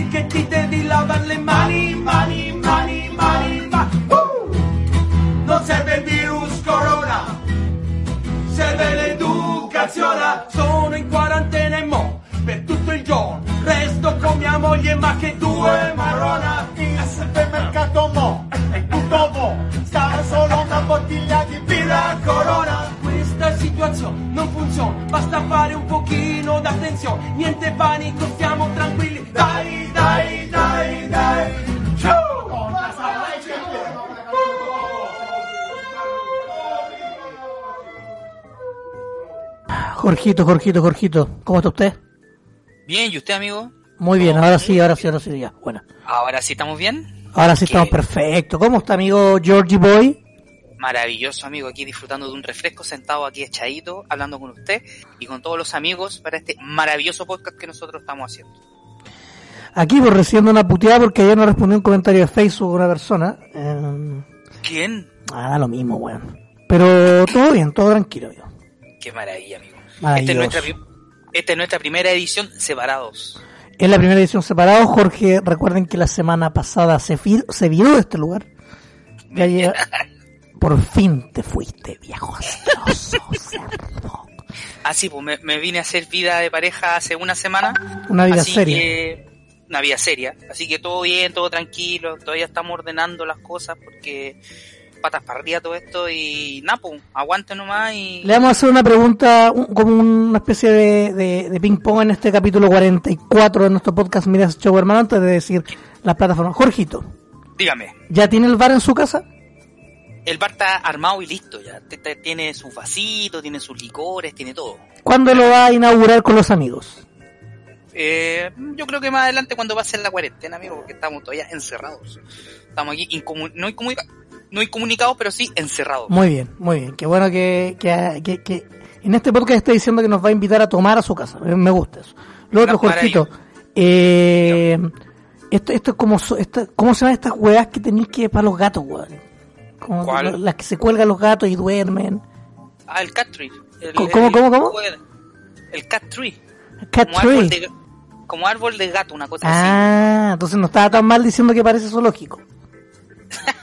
Facebook tutti a dir che ti devi lavare le mani mani mani mani mani uh! non serve il virus corona serve l'educazione. Sono in quarantena e mo per tutto il giorno resto con mia moglie ma che due marrona il supermercato mo è tutto mo. Stava solo una bottiglia di birra corona. Questa situazione non funziona basta fare un pochino d'attenzione. Niente panico stiamo tranquilli. Dai Jorgito, Jorgito, Jorgito, ¿cómo está usted? Bien, ¿y usted, amigo? Muy bien, ahora sí, ahora sí, ahora sí, ya. Bueno, Ahora sí estamos bien. ahora sí ¿Qué? estamos perfectos. ¿Cómo está, amigo Georgie Boy? Maravilloso, amigo, aquí disfrutando de un refresco, sentado aquí echadito, hablando con usted y con todos los amigos para este maravilloso podcast que nosotros estamos haciendo. Aquí por recibiendo una puteada porque ayer no respondió un comentario de Facebook una persona. Eh, ¿Quién? ah, da lo mismo, weón. Pero todo bien, todo tranquilo, amigo. Qué maravilla, amigo. Esta es, Maravilloso. nuestra, pri- esta es nuestra primera edición separados. Es la primera edición separado, Jorge. Recuerden que la semana pasada se, se viró de este lugar. Ya llega- Por fin te fuiste, viejo asqueroso, cerdo. Ah, sí, pues me, me vine a hacer vida de pareja hace una semana. Una vida así seria. que- una vida seria. Así que todo bien, todo tranquilo. Todavía estamos ordenando las cosas porque patas para arriba todo esto y napo, aguante nomás y... Le vamos a hacer una pregunta, un- como una especie de, de, de ping-pong en este capítulo 44 de nuestro podcast Mira ese show, hermano, antes de decir las plataformas. Jorgito, Dígame. ¿ya tiene el bar en su casa? El bar está armado y listo ya. Tiene sus vasitos, tiene sus licores, tiene todo. ¿Cuándo lo va a inaugurar con los amigos? Eh, yo creo que más adelante cuando va a ser la cuarentena, amigo, porque estamos todavía encerrados. Estamos aquí incomu- no, incomunica- no incomunicados, pero sí encerrados. Muy bien, muy bien. Qué bueno que, que, que, que en este podcast está diciendo que nos va a invitar a tomar a su casa. Me- gusta eso. Lo otro, Jorgito, eh, esto, esto es como, esta- ¿cómo se llaman estas huevas que tenéis que para los gatos, weón? Las que se cuelgan los gatos y duermen. Ah, el cat tree. El- ¿Cómo, cómo, el- cómo, cómo? El cat tree. Cat como árbol, tree. de, como árbol de gato, una cosa así. Ah, entonces no estaba tan mal diciendo que parece zoológico.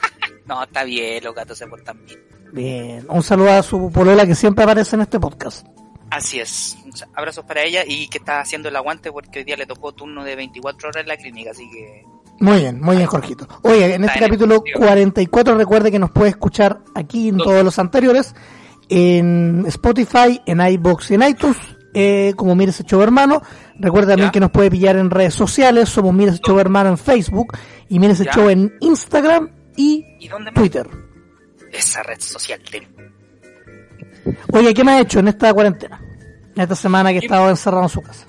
No, está bien, los gatos se portan bien. Bien, un saludo a su polola que siempre aparece en este podcast. Así es. Abrazos para ella y que está haciendo el aguante porque hoy día le tocó turno de 24 horas en la clínica, así que Muy bien, muy bien, Jorgito. Oye, en este en capítulo efectivo. 44 recuerde que nos puede escuchar aquí en todos los anteriores, en Spotify, en iBox y en iTunes, eh, como Mira ese show hermano. Recuerde también Ya. que nos puede pillar en redes sociales, somos Mira ese show hermano en Facebook y Ya. show en Instagram y ¿Y dónde más? Twitter. esa red social de Oye, ¿qué me ha hecho en esta cuarentena? En esta semana que he estado encerrado en su casa.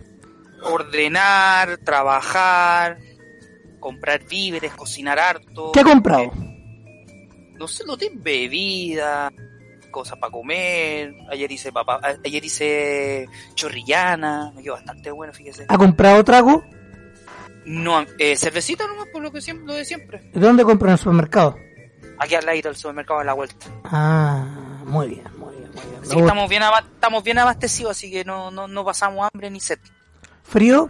ordenar, trabajar, comprar víveres, cocinar harto. ¿Qué ha comprado? Eh, no sé, lo de bebida, cosas para comer. Ayer hice papá, ayer hice chorrillana, me quedó bastante bueno, fíjese. ¿Ha comprado trago? No, eh, cervecita nomás por lo que siempre, lo de siempre. ¿De dónde compra en el supermercado? Aquí al lado del supermercado a la vuelta. Ah, muy bien, muy bien, muy bien. Estamos bien, estamos bien abastecidos, así que no, no, no pasamos hambre ni sed. ¿Frío?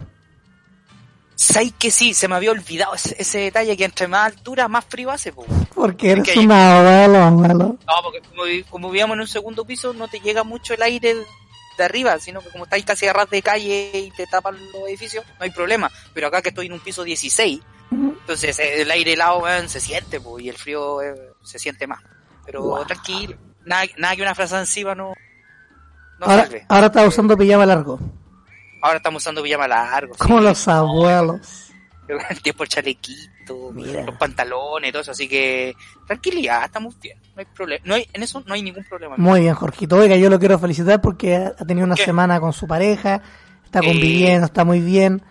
¿Sabes que sí? Se me había olvidado ese, ese detalle que entre más altura, más frío hace, po. Porque eres que- un abuelo, abuelo. No, porque como, como vivíamos en un segundo piso, no te llega mucho el aire de arriba, sino que como estáis casi a ras de calle y te tapan los edificios, no hay problema. Pero acá que estoy en un piso 16, entonces eh, el aire helado se siente, po, y el frío eh, se siente más. Pero tranquilo, nada, nada que una frase encima no, no ahora, salve. ahora está usando pijama largo. Ahora estamos usando pijama largo. Como sí. los abuelos. el tiempo el chalequito, Mira. los pantalones, todo eso, así que tranquilidad, estamos bien, no hay problema, no hay, en eso no hay ningún problema. Muy bien, Jorgito. Oiga, yo lo quiero felicitar porque ha tenido una ¿Qué? semana con su pareja, está Eh. conviviendo, está muy bien.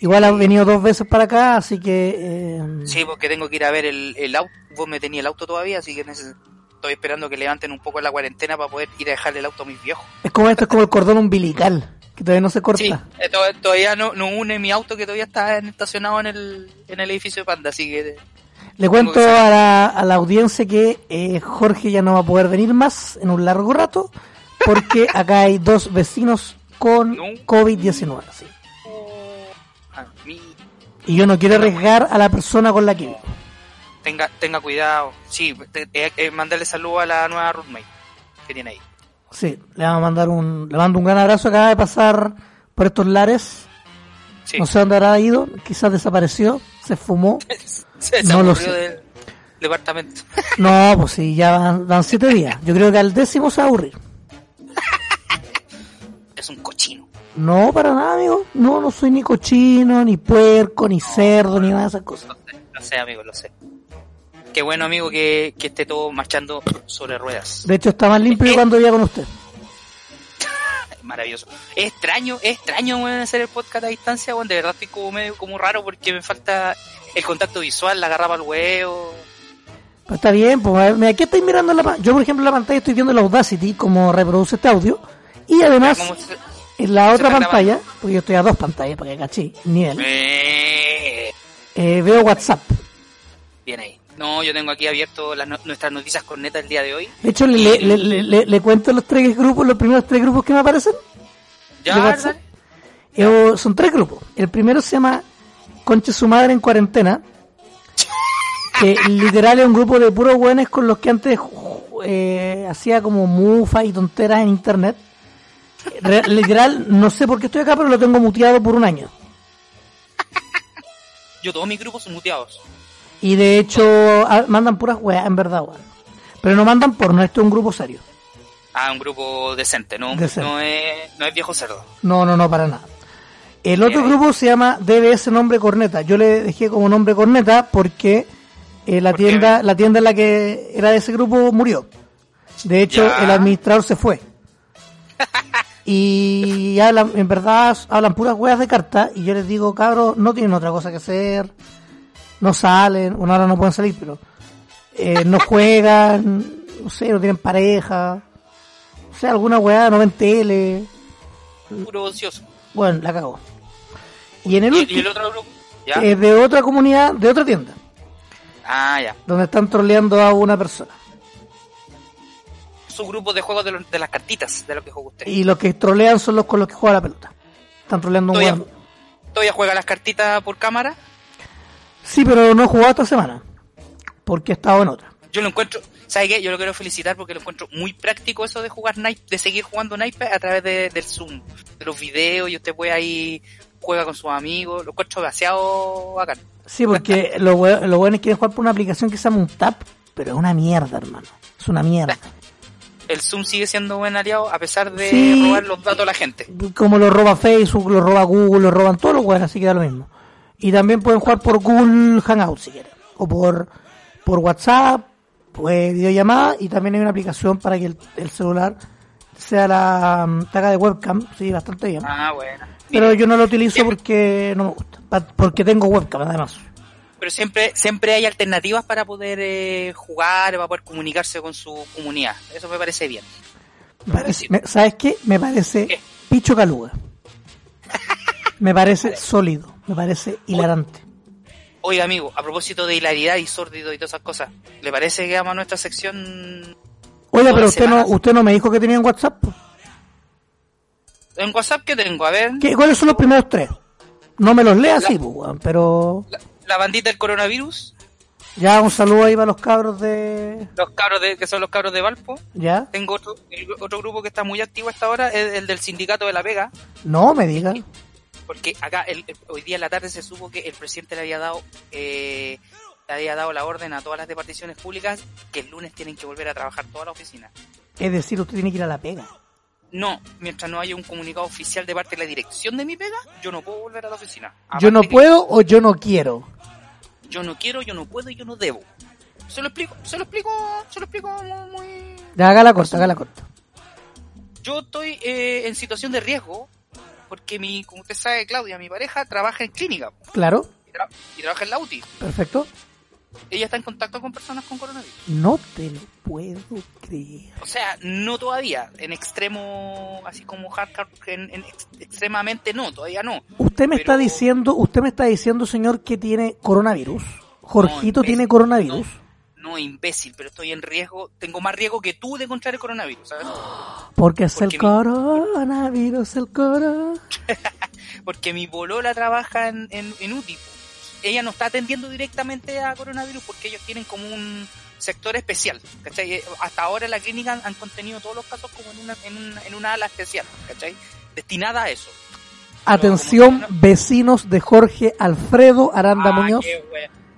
Igual ha venido dos veces para acá, así que... eh, Sí, porque tengo que ir a ver el, el auto. Vos me tenía el auto todavía, así que estoy esperando que levanten un poco la cuarentena para poder ir a dejarle el auto a mis viejos. Es como esto, es como el cordón umbilical, que todavía no se corta. Sí, eh, to- todavía no, no une mi auto que todavía está estacionado en el, en el edificio de Panda, así que Le cuento a la, a la audiencia que eh, Jorge ya no va a poder venir más en un largo rato, porque acá hay dos vecinos con No. COVID-19. sí. a mí Y yo no quiero arriesgar a la persona con la que vivo. tenga, tenga cuidado. Sí, te- eh, mandarle saludo a la nueva roommate que tiene ahí. Sí, le vamos a mandar un, le mando un gran abrazo. Acaba de pasar por estos lares. Sí. No sé dónde habrá ido, quizás desapareció, se fumó. Se, no lo sé. del departamento. No, pues sí, ya van, van siete días. Yo creo que al décimo se va a aburrir. es un cochino. No, para nada, amigo. No, no soy ni cochino, ni puerco, ni cerdo, ni nada de esas cosas. Lo sé, lo sé, amigo, lo sé. Qué bueno, amigo, que, que esté todo marchando sobre ruedas. De hecho, más limpio que cuando vivía con usted. Maravilloso. Es extraño, es extraño hacer el podcast a distancia, weón. De verdad estoy como medio como raro porque me falta el contacto visual, la agarraba al huevo. Pero está bien, pues, mira, ¿qué estáis mirando la pantalla? Yo, por ejemplo, en la pantalla estoy viendo la Audacity, como reproduce este audio. Y además, ¿Cómo se- en la otra pantalla, porque yo estoy a dos pantallas, para que caché, nivel, Eh, eh, veo WhatsApp. bien ahí. No, yo tengo aquí abierto las no- nuestras noticias cornetas el día de hoy. De hecho, le, le, le, le- le- le cuento los tres grupos, los primeros tres grupos que me aparecen. Ya, dale. Eh, son tres grupos. El primero se llama Conche su madre en cuarentena. Que literal es un grupo de puros buenos con los que antes eh, hacía como mufa y tonteras en internet. Re- literal, no sé por qué estoy acá, pero lo tengo muteado por un año. Yo todos mis grupos son muteados. Y de hecho, mandan puras weas, en verdad, weón. Pero no mandan por no, esto es un grupo serio. Ah, un grupo decente, ¿no? Decente. No es, no es viejo cerdo. No, no, no, para nada. El otro grupo se llama DBS Nombre Corneta. Yo le dejé como nombre Corneta porque eh, la ¿Por qué? tienda la tienda en la que era de ese grupo murió. De hecho, Ya. el administrador se fue. y hablan, en verdad hablan puras weas de carta y yo les digo, cabros, no tienen otra cosa que hacer. No salen, bueno, ahora no pueden salir, pero eh, no juegan, no sé, no tienen pareja. O sea, alguna weá, no ven tele. Puro ocioso. Bueno, la cago. Y en el ¿Y, y último, el otro grupo? ¿Ya? es de otra comunidad, de otra tienda, Ah, ya. donde están troleando a una persona. Su grupo de juegos de, los- de las cartitas, de lo que juega usted. Y los que trolean son los con los que juega la pelota. Están troleando un ¿Todavía. ¿Todavía juega las cartitas por cámara? Sí, pero no he jugado esta semana. Porque he estado en otra. Yo lo encuentro, ¿sabe qué? Yo lo quiero felicitar porque lo encuentro muy práctico eso de jugar naipe, de seguir jugando naipe a través de- del Zoom, de los videos y usted puede ahí juega con sus amigos, lo encuentro demasiado bacán. Sí, porque los we- los buenos quieren jugar por una aplicación que se llama un tap, pero es una mierda, hermano. Es una mierda. El Zoom sigue siendo buen aliado a pesar de Sí. robar los datos a la gente. Como lo roba Facebook, lo roba Google, lo roban todos los weones, así que da lo mismo. Y también pueden jugar por Google Hangout si quieren. O por, por WhatsApp, pues videollamada, y también hay una aplicación para que el, el celular sea la mm, taga de webcam, sí, bastante bien. Ah, bueno. Pero yo no lo utilizo Siempre- porque no me gusta. Porque tengo webcam además. Pero siempre, siempre hay alternativas para poder eh, jugar, para poder comunicarse con su comunidad. Eso me parece bien. Me parece- me- ¿Sabes qué? Me parece ¿Qué? picho caluga. Me parece sólido. Me parece hilarante. Oiga, amigo, a propósito de hilaridad y sórdido y todas esas cosas, ¿le parece que vamos a nuestra sección Oiga, Todas pero usted no, usted no me dijo que tenía en WhatsApp. en WhatsApp que tengo? A ver, ¿Qué, ¿Cuáles son los primeros tres? No me los lea así, pues, pero la, la bandita del coronavirus, ya un saludo ahí para los cabros de... los cabros de, que son los cabros de Valpo. ¿Ya? Tengo otro, el- otro grupo que está muy activo hasta ahora, es el del sindicato de La Vega, No me digan. Porque acá el- el- hoy día en la tarde se supo que el presidente le había dado eh, le había dado la orden a todas las departiciones públicas que el lunes tienen que volver a trabajar toda la oficina. Es decir, usted tiene que ir a la pega. No, mientras no haya un comunicado oficial de parte de la dirección de mi pega, yo no puedo volver a la oficina. Yo no que puedo o yo no quiero. Yo no quiero, yo no puedo y yo no debo. Se lo explico, se lo explico, se lo explico muy... muy- Ya, haga la corta, haga la corta. Yo estoy eh, en situación de riesgo porque mi, como usted sabe, Claudia, mi pareja, trabaja en clínica Claro, y, tra- y trabaja en la UTI. perfecto. Ella está en contacto con personas con coronavirus. No te lo puedo creer. O sea, no todavía, en extremo, así como hardcore, en, en ex- extremadamente no, todavía no. Usted me está diciendo, usted me está diciendo, señor, que tiene coronavirus. Jorgito tiene coronavirus. No, imbécil, pero estoy en riesgo, tengo más riesgo que tú de contraer el coronavirus, ¿sabes? Porque es el mi- coronavirus, el coronavirus. Porque mi bolola trabaja en, en, en UTI. Ella no está atendiendo directamente a coronavirus porque ellos tienen como un sector especial, ¿cachai? Hasta ahora en la clínica han, han contenido todos los casos como en una, en una, en una ala especial, ¿cachai? Destinada a eso. Atención, vecinos de Jorge Alfredo Aranda Ah, Muñoz. qué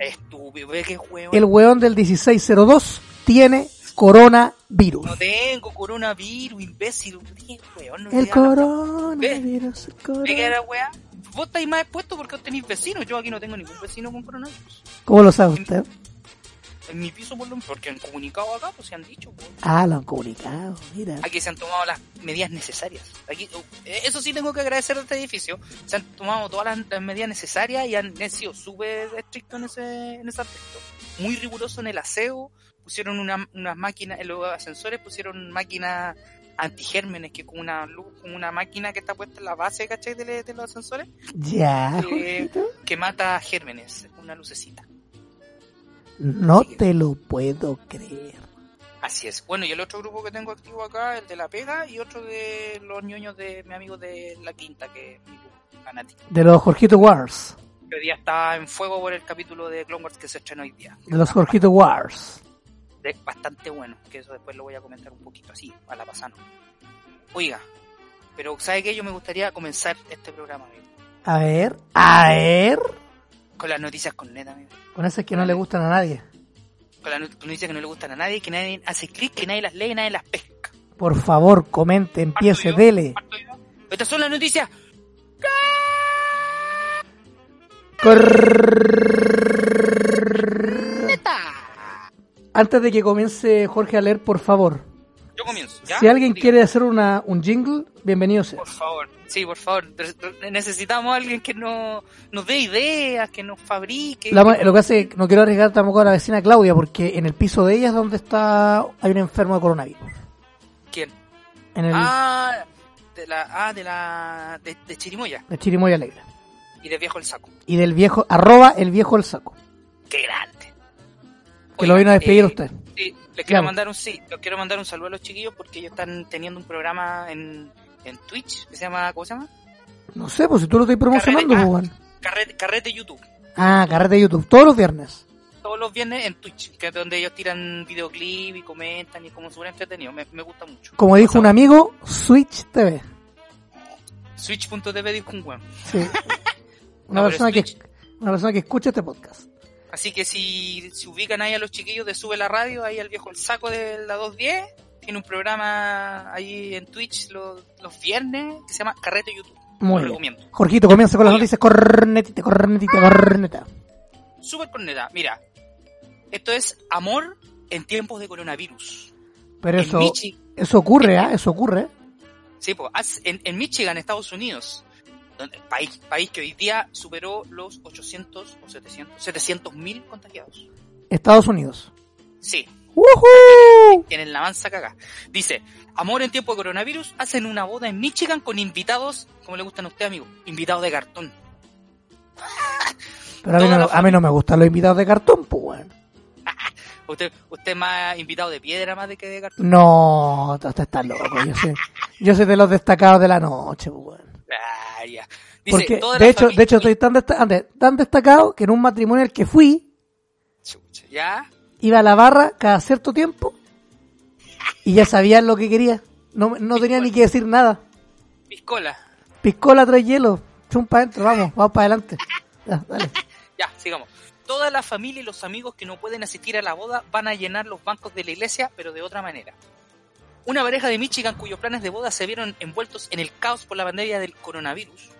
estúpido, qué huevo. El weón del 1602 tiene coronavirus. No tengo coronavirus, imbécil. ¿Qué weón? No El coronavirus, el ¿Ve que coronavirus. Vos estáis más expuestos porque vos tenéis vecinos. Yo aquí no tengo ningún vecino con coronavirus. ¿Cómo lo sabe usted? En mi piso, por lo menos, porque han comunicado acá, pues se han dicho. pues. Ah, lo han comunicado, mira. Aquí se han tomado las medidas necesarias. Aquí, oh, eh, eso sí tengo que agradecer a este edificio. Se han tomado todas las, las medidas necesarias y han sido súper estrictos en ese, en ese aspecto. Muy riguroso en el aseo. Pusieron una- unas máquinas, en los ascensores pusieron máquinas antigérmenes, que con una luz, con una máquina que está puesta en la base, ¿cachai? De, de los ascensores, Ya, Eh, que mata gérmenes, una lucecita. No te lo puedo creer. Así es. Bueno, y el otro grupo que tengo activo acá, el de La Pega, y otro de los ñoños de mi amigo de La Quinta, que es mi fanático. De los Jorgito Wars. Que hoy día está en fuego por el capítulo de Clone Wars que se estrenó hoy día. De los Jorgito Wars. De- bastante bueno, que eso después lo voy a comentar un poquito así, a la pasada. Oiga, pero ¿sabe qué? Yo me gustaría comenzar este programa, amigo, A ver, a ver. Con las noticias con neta, amigo. Con esas que no le gustan a nadie. Con las not- noticias que no le gustan a nadie, que nadie hace clic, que nadie las lee, nadie las pesca. Por favor, comente, empiece, dele. Estas son las noticias. Antes de que comience Jorge a leer, por favor. Yo comienzo. ¿ya? Si alguien quiere hacer una, un jingle, bienvenido sea. Por favor, sí, por favor. Necesitamos a alguien que no, nos dé ideas, que nos fabrique. La lo que hace, no quiero arriesgar tampoco a la vecina Claudia, porque en el piso de ella es donde está, hay un enfermo de coronavirus. ¿Quién? En el Ah, de la, ah, de la, de, de Chirimoya de Chirimoya Alegre. y de Viejo el Saco. Y del viejo, arroba el viejo el saco. ¡Qué grande! Que lo vino a despedir eh, usted. Les quiero Claro. mandar un sí, les quiero mandar un saludo a los chiquillos porque ellos están teniendo un programa en, en Twitch que se llama, ¿cómo se llama? No sé, pues si tú lo estás promocionando, Carrete- pues. Carrete, Carrete YouTube. Ah, carrete de YouTube, todos los viernes. Todos los viernes en Twitch, que es donde ellos tiran videoclip y comentan y como súper entretenido. Me, me gusta mucho. Como dijo un amigo, Switch TV. Switch.tv dijo un weón. Sí. Una No, persona que, una persona que escucha este podcast. Así que si se ubican ahí a los chiquillos de Sube la Radio, ahí al viejo el saco de la 210, tiene un programa ahí en Twitch los, los viernes que se llama Carrete YouTube. Muy Lo bien. Jorgito, comienza con las noticias. Cornetita, cornetita, corneta. Súper corneta. Mira, esto es amor en tiempos de coronavirus. Pero En eso, Michi- eso ocurre, ¿ah? Eso ocurre. Sí, pues, en, en Michigan, Estados Unidos, país, país que hoy día superó los 800 o 700, 700 mil contagiados. Estados Unidos. Sí, ¡Woohoo! tienen la mansa caga. Dice, amor en tiempo de coronavirus, hacen una boda en Michigan con invitados, como le gustan a usted, amigo, invitados de cartón. Pero a mí, no, la a mí no me gustan los invitados de cartón, pues, weón. Usted, usted más invitado de piedra más de que de cartón. No, usted está loco. Yo soy, yo soy de los destacados de la noche, pues. Ah, ya. Dice, Porque, toda de hecho, de hecho, estoy tan, desta- ande- tan destacado que en un matrimonio al que fui, Chucha, ¿Ya? iba a la barra cada cierto tiempo y ya sabían lo que quería. No, no tenía ni que decir nada. Piscola. Piscola, trae hielo. Chum para adentro, vamos, vamos para adelante. Ya, dale. Ya, sigamos. Toda la familia y los amigos que no pueden asistir a la boda van a llenar los bancos de la iglesia, pero de otra manera. Una pareja de Michigan cuyos planes de boda se vieron envueltos en el caos por la pandemia del coronavirus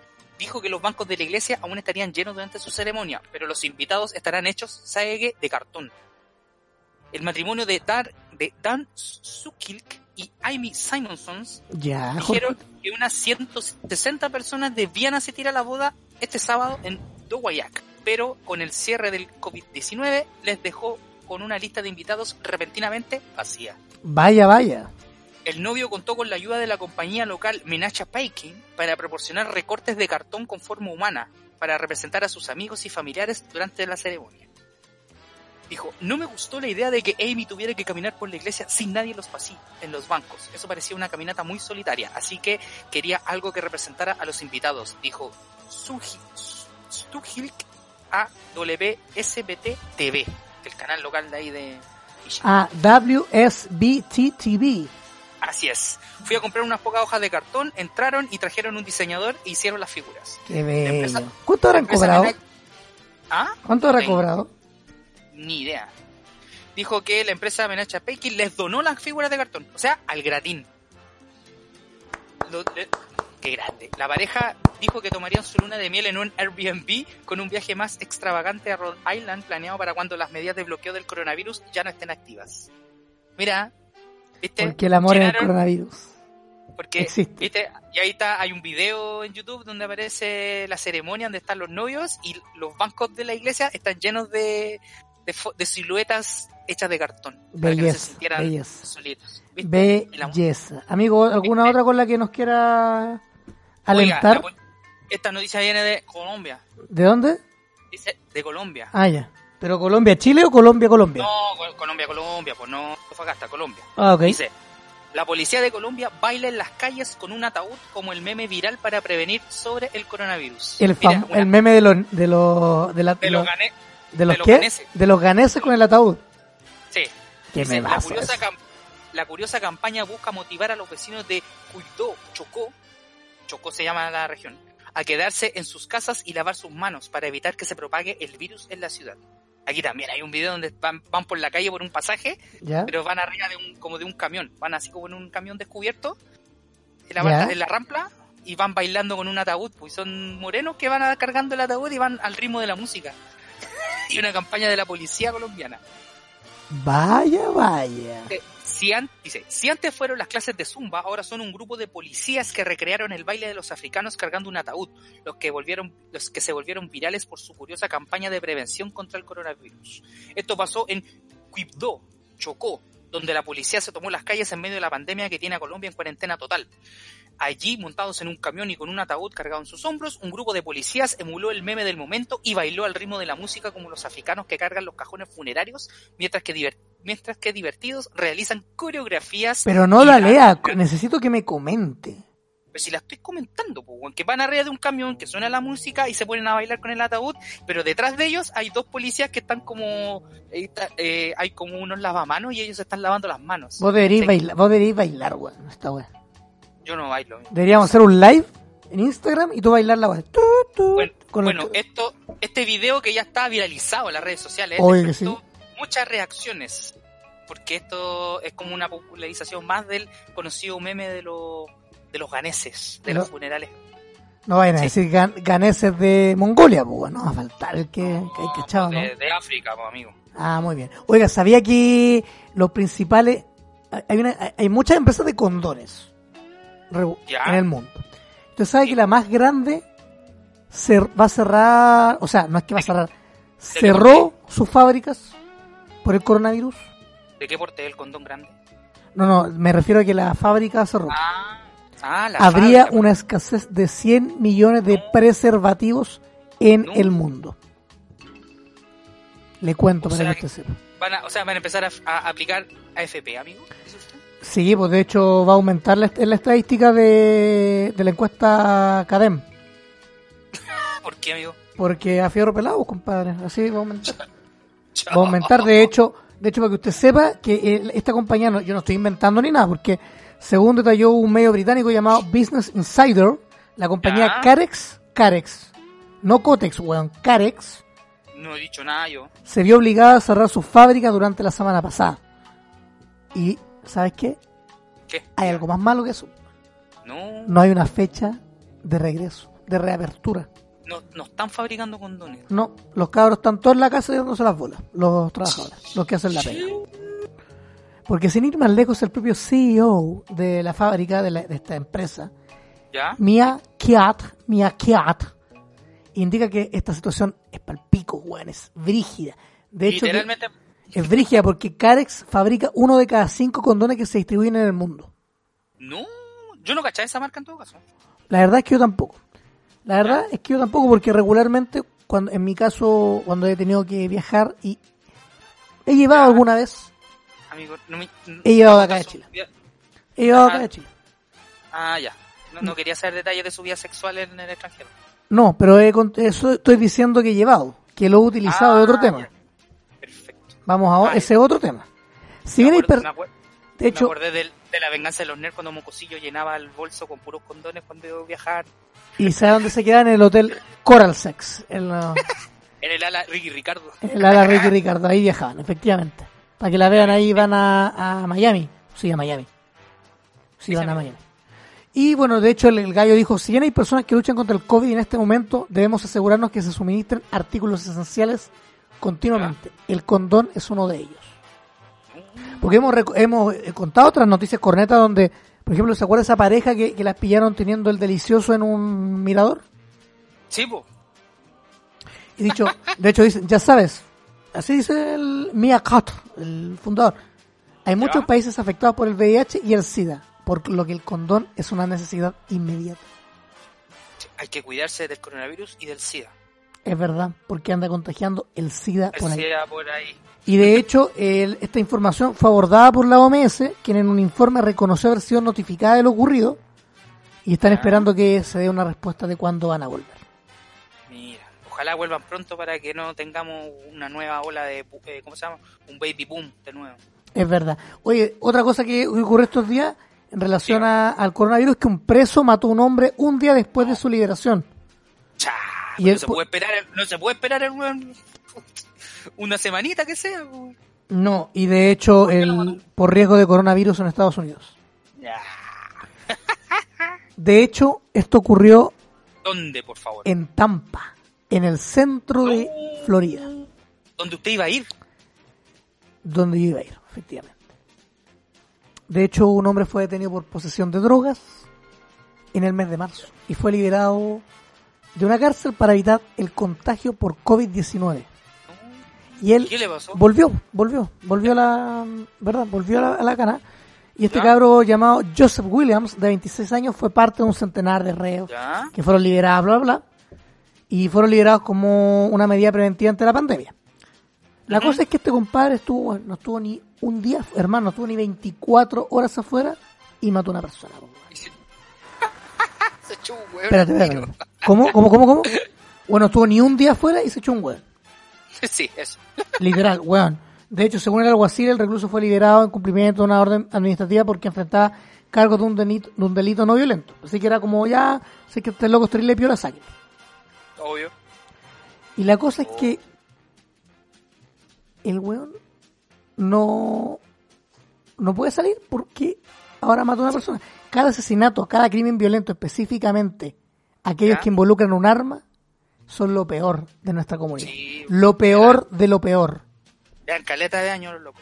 dijo que los bancos de la iglesia aún estarían llenos durante su ceremonia, pero los invitados estarán hechos, ¿sabe qué? de cartón. El matrimonio de, Dar, de Dan Sukilk y Amy Simonsons Ya, dijeron que unas 160 personas debían asistir a la boda este sábado en Dowayak, pero con el cierre del COVID-19 les dejó con una lista de invitados repentinamente vacía. Vaya, vaya. El novio contó con la ayuda de la compañía local Menacha Paiking para proporcionar recortes de cartón con forma humana para representar a sus amigos y familiares durante la ceremonia. Dijo, no me gustó la idea de que Amy tuviera que caminar por la iglesia sin nadie en los pasillos, en los bancos. Eso parecía una caminata muy solitaria, así que quería algo que representara a los invitados, dijo Stuhilk a WSBT TV, el canal local de ahí de Villa. A WSBT TV. Así es. Fui a comprar unas pocas hojas de cartón, entraron y trajeron un diseñador e hicieron las figuras. Qué bello. ¿Cuánto habrán cobrado? ¿Ah? ¿Cuánto habrá cobrado? Ni idea. Dijo que la empresa Menacha les donó las figuras de cartón, o sea, al gratín. Lo- le- qué grande. La pareja dijo que tomarían su luna de miel en un Airbnb con un viaje más extravagante a Rhode Island planeado para cuando las medidas de bloqueo del coronavirus ya no estén activas. Mira, ¿viste? Porque el amor en el coronavirus. Porque, Existe. ¿viste? Y ahí está, hay un video en YouTube donde aparece la ceremonia donde están los novios y los bancos de la iglesia están llenos de, de, siluetas hechas de cartón. para que no se Belleza, sintieran belleza. solitos. Belleza. Amigo, ¿alguna otra con la que nos quiera Oiga, alentar? la esta noticia viene de Colombia. ¿De dónde? Dice, de Colombia. Ah, ya. ¿Pero Colombia, Chile o Colombia, Colombia? No, Col- Colombia, Colombia, pues no Fagasta, Colombia. Ah, ok. Dice, la policía de Colombia baila en las calles con un ataúd como el meme viral para prevenir sobre el coronavirus. El, Mira, una- el meme de los de los de, la- de los gane- de los de los qué? ganeses. De los ganeses con el ataúd. Sí. Qué Dice, la, memazo curiosa cam- la curiosa campaña busca motivar a los vecinos de Cuidó, Chocó, Chocó se llama la región, a quedarse en sus casas y lavar sus manos para evitar que se propague el virus en la ciudad. Aquí también hay un video donde van, van por la calle por un pasaje, ¿Ya? pero van arriba de un, como de un camión, van así como en un camión descubierto, en la, barca- en la rampla, y van bailando con un ataúd, pues son morenos que van cargando el ataúd y van al ritmo de la música. y una campaña de la policía colombiana. Vaya, vaya. Si dice, si antes fueron las clases de Zumba, ahora son un grupo de policías que recrearon el baile de los africanos cargando un ataúd, los que, volvieron, los que se volvieron virales por su curiosa campaña de prevención contra el coronavirus. Esto pasó en Quibdó, Chocó, donde la policía se tomó las calles en medio de la pandemia que tiene a Colombia en cuarentena total. Allí, montados en un camión y con un ataúd cargado en sus hombros, un grupo de policías emuló el meme del momento y bailó al ritmo de la música como los africanos que cargan los cajones funerarios, mientras que, mientras que divertidos realizan coreografías. Pero no la la- lea, necesito que me comente. Pero si la estoy comentando, pues, weón, que van arriba de un camión, que suena la música y se ponen a bailar con el ataúd, pero detrás de ellos hay dos policías que están como, eh, eh, hay como unos lavamanos y ellos se están lavando las manos. Vos deberíais Sí, bailar, vos deberíais bailar, weón, esta weá. Yo no bailo. Deberíamos hacer un live en Instagram y tú bailar la tu, Bueno, bueno, el- esto, este video que ya está viralizado en las redes sociales, Oye, que despertó muchas reacciones, porque esto es como una popularización más del conocido meme de los de los ganeses, de Lo- los funerales. No vayan a Sí. decir gan- ganeses de Mongolia, pues no va a faltar el que, que hay No, cachado, ¿no? de, de África, pues, amigo. Ah, muy bien. Oiga, ¿sabía que los principales... Hay, una, hay- muchas empresas de condones Ya. en el mundo. Usted sabe que la más grande cer- va a cerrar... O sea, no es que va a cerrar. Cerró sus fábricas por el coronavirus. ¿De qué porte el condón grande? No, no, me refiero a que la fábrica cerró. Ah, ah la Habría fábrica, una escasez de 100 millones de preservativos en No. el mundo. Le cuento O para que usted sepa. Van a, o sea, van a empezar a, a aplicar AFP, amigo. Sí, pues de hecho va a aumentar la, la estadística de, de la encuesta CADEM. ¿Por qué, amigo? Porque a fierro pelado, compadre. Así va a aumentar. Va a aumentar, de hecho, de hecho para que usted sepa que el- esta compañía, no- yo no estoy inventando ni nada, porque según detalló un medio británico llamado Business Insider, la compañía Ya. Carex, Carex, no Cotex, weón, Carex, No he dicho nada yo. se vio obligada a cerrar su fábrica durante la semana pasada. Y, ¿sabes qué? ¿Qué? Hay algo más malo que eso. No, No hay una fecha de regreso, de reapertura. No, no están fabricando condones. No, los cabros están todos en la casa dándose las bolas, los trabajadores, los que hacen la pega. Porque sin ir más lejos, el propio CEO de la fábrica, de, la- de esta empresa, ¿Ya? Mia Kiat, Mia Kiat, indica que esta situación es palpico, weón, es brígida. De hecho, Literalmente, es brígida porque Carex fabrica uno de cada cinco condones que se distribuyen en el mundo. no. Yo no cachaba esa marca en todo caso. La verdad es que yo tampoco. La verdad es que yo tampoco porque regularmente, cuando en mi caso, cuando he tenido que viajar y he llevado alguna vez, Amigo, no me... He llevado de acá de Chile. he llevado acá de Chile. Ah, ya. No, no quería saber detalles de su vida sexual en el extranjero. No, pero he eso estoy diciendo que he llevado, que lo he utilizado de otro Ah, tema. Perfecto. Vamos a Ah, ese otro tema. Si bien me, hay acuerdo- per- me de me hecho, acordé del- de la venganza de los nerds cuando Mocosillo llenaba el bolso con puros condones cuando iba a viajar. Y sabe dónde se queda en el hotel Coral Sex, en, la- En el ala Ricky Ricardo. en el ala Ricky Ricardo, ahí viajaban, efectivamente. Para que la vean ahí van a, a Miami, sí, a Miami. Sí, van a Miami. Y bueno, de hecho el, el gallo dijo, si bien hay personas que luchan contra el COVID en este momento, debemos asegurarnos que se suministren artículos esenciales continuamente. El condón es uno de ellos. Porque hemos, hemos eh, contado otras noticias cornetas donde, por ejemplo, ¿se acuerda esa pareja que, que las pillaron teniendo el delicioso en un mirador? Sí, po. Y dicho, de hecho dicen, ya sabes, así dice el Mia el fundador. Hay muchos países afectados por el VIH y el SIDA, por lo que el condón es una necesidad inmediata. Hay que cuidarse del coronavirus y del SIDA. Es verdad, porque anda contagiando el SIDA El por ahí. SIDA por ahí. Y de hecho, el- esta información fue abordada por la OMS, quien en un informe reconoció haber sido notificada de lo ocurrido y están Ya. esperando que se dé una respuesta de cuándo van a volver. Mira, ojalá vuelvan pronto para que no tengamos una nueva ola de, eh, ¿cómo se llama? Un baby boom de nuevo. Es verdad. Oye, otra cosa que ocurrió estos días en relación a- al coronavirus es que un preso mató a un hombre un día después de su liberación. Chá, Y no se puede esperar, el- no se puede esperar el weón. Una semanita que sea. No, y de hecho, mató? el, por riesgo de coronavirus en Estados Unidos. De hecho, esto ocurrió ¿Dónde, por favor? en Tampa, en el centro de Florida, ¿Dónde usted iba a ir? donde yo iba a ir, efectivamente. De hecho, un hombre fue detenido por posesión de drogas en el mes de marzo y fue liberado de una cárcel para evitar el contagio por COVID-19. Y él ¿Qué le pasó? volvió, volvió, volvió a la, ¿verdad? Volvió a la, a la cana. Y este ¿Ya? cabro llamado Joseph Williams, de 26 años, fue parte de un centenar de reos ¿Ya? que fueron liberados, bla, bla, bla. Y fueron liberados como una medida preventiva ante la pandemia. La cosa es que este compadre estuvo, no estuvo ni un día, hermano, no estuvo ni 24 horas afuera y mató a una persona. Se echó un weón. Espérate, espérate. ¿Cómo, cómo, cómo, cómo? Bueno, estuvo ni un día afuera y se echó un weón. Sí, eso. Literal, weón. De hecho, según el alguacil, el recluso fue liberado en cumplimiento de una orden administrativa porque enfrentaba cargos de un delito, de un delito no violento. Así que era como ya, sé que este loco es terrible piola, sáquenlo. Obvio. Y la cosa es que el weón no, no puede salir porque ahora mató a una persona. Cada asesinato, cada crimen violento, específicamente aquellos ¿Ya? que involucran un arma, son lo peor de nuestra comunidad. Sí, lo peor de lo peor. Ya en caleta de años, loco.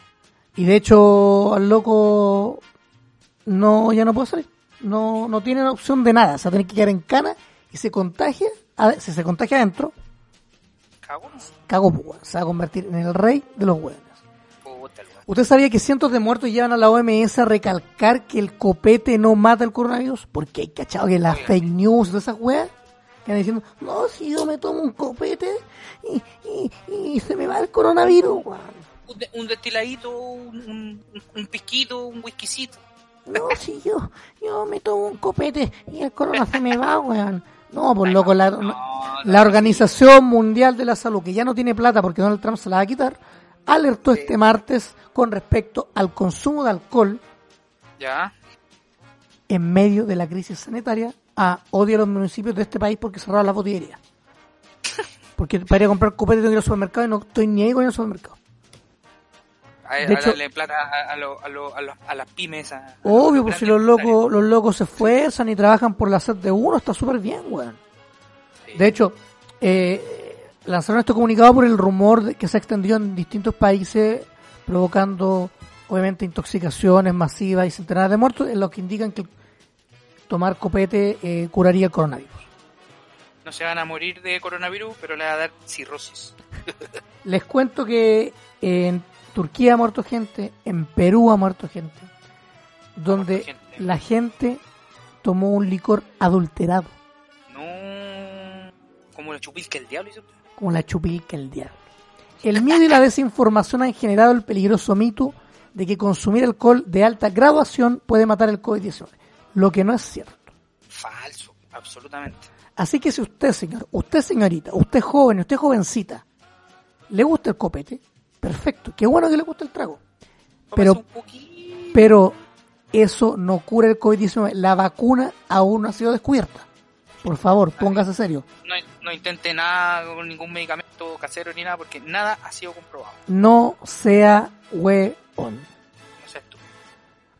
Y de hecho, al loco no ya no puede salir. No, no tiene opción de nada. O sea, tiene que quedar en cana y se contagia. a- Si se contagia adentro, Cagón. cago pues, weón. Se va a convertir en el rey de los hueones. ¿Usted sabía que cientos de muertos llevan a la OMS a recalcar que el copete no mata el coronavirus? Porque hay cachado que las fake news, todas esas weas, que diciendo, no, si yo me tomo un copete y, y, y se me va el coronavirus. Un, de- un destiladito, un, un, un pisquito, un whiskycito. No, si yo, yo me tomo un copete y el corona se me va, weón. No, pues loco, la, la Organización Mundial de la Salud, que ya no tiene plata porque Donald Trump se la va a quitar, alertó este martes con respecto al consumo de alcohol Ya. en medio de la crisis sanitaria a odio a los municipios de este país porque cerraron las botillerías. Porque para ir a comprar copete tengo que ir al supermercado y no estoy ni ahí con el supermercado. A, De a hecho- darle plata a, a, lo- a, lo- a, los- a las pymes. Obvio, los pues si los locos, los locos se esfuerzan y trabajan por la sed de uno, está súper bien, weón. Sí. De hecho, eh, lanzaron este comunicado por el rumor de que se extendió en distintos países, provocando obviamente intoxicaciones masivas y centenares de muertos, es lo que indican que tomar copete eh, curaría el coronavirus. No se van a morir de coronavirus, pero le va a dar cirrosis. Les cuento que en Turquía ha muerto gente, en Perú ha muerto gente, donde muerto gente. la gente tomó un licor adulterado, No. Como la chupilca el diablo. usted. como la chupilca el diablo. El miedo y la desinformación han generado el peligroso mito de que consumir alcohol de alta graduación puede matar el COVID-19, lo que no es cierto. Falso, absolutamente. Así que si usted, señor, usted señorita, usted joven, usted jovencita, le gusta el copete, perfecto, qué bueno que le gusta el trago. Pero, pero eso no cura el COVID-19. La vacuna aún no ha sido descubierta. Por favor, póngase serio. No, no intente nada con ningún medicamento casero ni nada, porque nada ha sido comprobado. No sea hueón.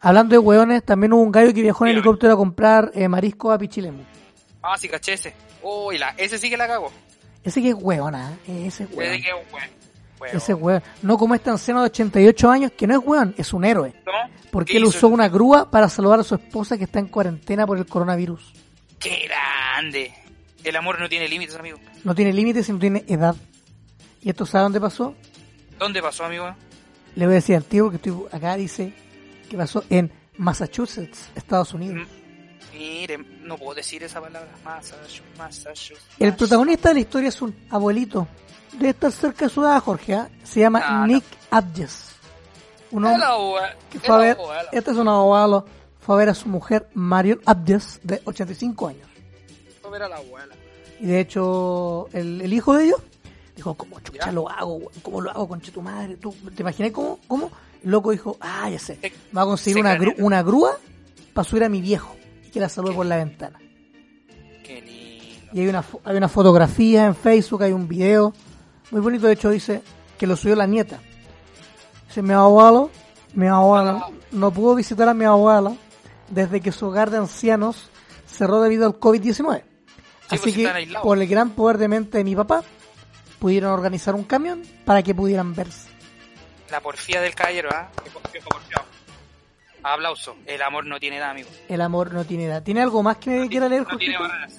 Hablando de hueones, también hubo un gallo que viajó en helicóptero a comprar eh, marisco a Pichilemu. Ah, sí, caché ese. Uy, la, ese sí que la cagó. Ese que es hueona, ¿eh? ese es Ese hueón. que es un hue- huevo. Ese hueón. No como este anciano de 88 años, que no es hueón, es un héroe. ¿No? Porque ¿Qué él hizo usó una grúa para salvar a su esposa que está en cuarentena por el coronavirus. ¡Qué grande! El amor no tiene límites, amigo. No tiene límites y no tiene edad. ¿Y esto sabe dónde pasó? ¿Dónde pasó, amigo? Le voy a decir al tío que estoy acá, dice que pasó en Massachusetts, Estados Unidos. Mm, Mire, no puedo decir esa palabra. Massachusetts, Massachusetts. El protagonista de la historia es un abuelito. Debe estar cerca de su edad, Jorge. ¿ah? Se llama Ah, no. Nick Abjes. Un hombre que fue a ver, este es un abuelo, fue a ver a su mujer Marion Abjes, de 85 años. Fue a ver a la abuela. Y de hecho, el, el hijo de ellos dijo, ¿cómo chucha Ya. lo hago? ¿Cómo lo hago, conche tu madre? ¿Tú te imaginas cómo? ¿Cómo? Loco dijo, ah, ya sé. Se- Va a conseguir se una, gru- una grúa para subir a mi viejo y que la salude por la ventana. Qué lindo. Y hay una, hay una fotografía en Facebook, hay un video muy bonito. De hecho, dice que lo subió la nieta. Dice, mi abuelo, mi abuela, no pudo visitar a mi abuela desde que su hogar de ancianos cerró debido al COVID-19. Sí, Así pues, que, por el gran poder de mente de mi papá, pudieron organizar un camión para que pudieran verse. La porfía del caballero, ¿ah? Qué porfiado. Aplauso. El amor no tiene edad, amigo. El amor no tiene edad. ¿Tiene algo más que quiera leer, No tiene barreras.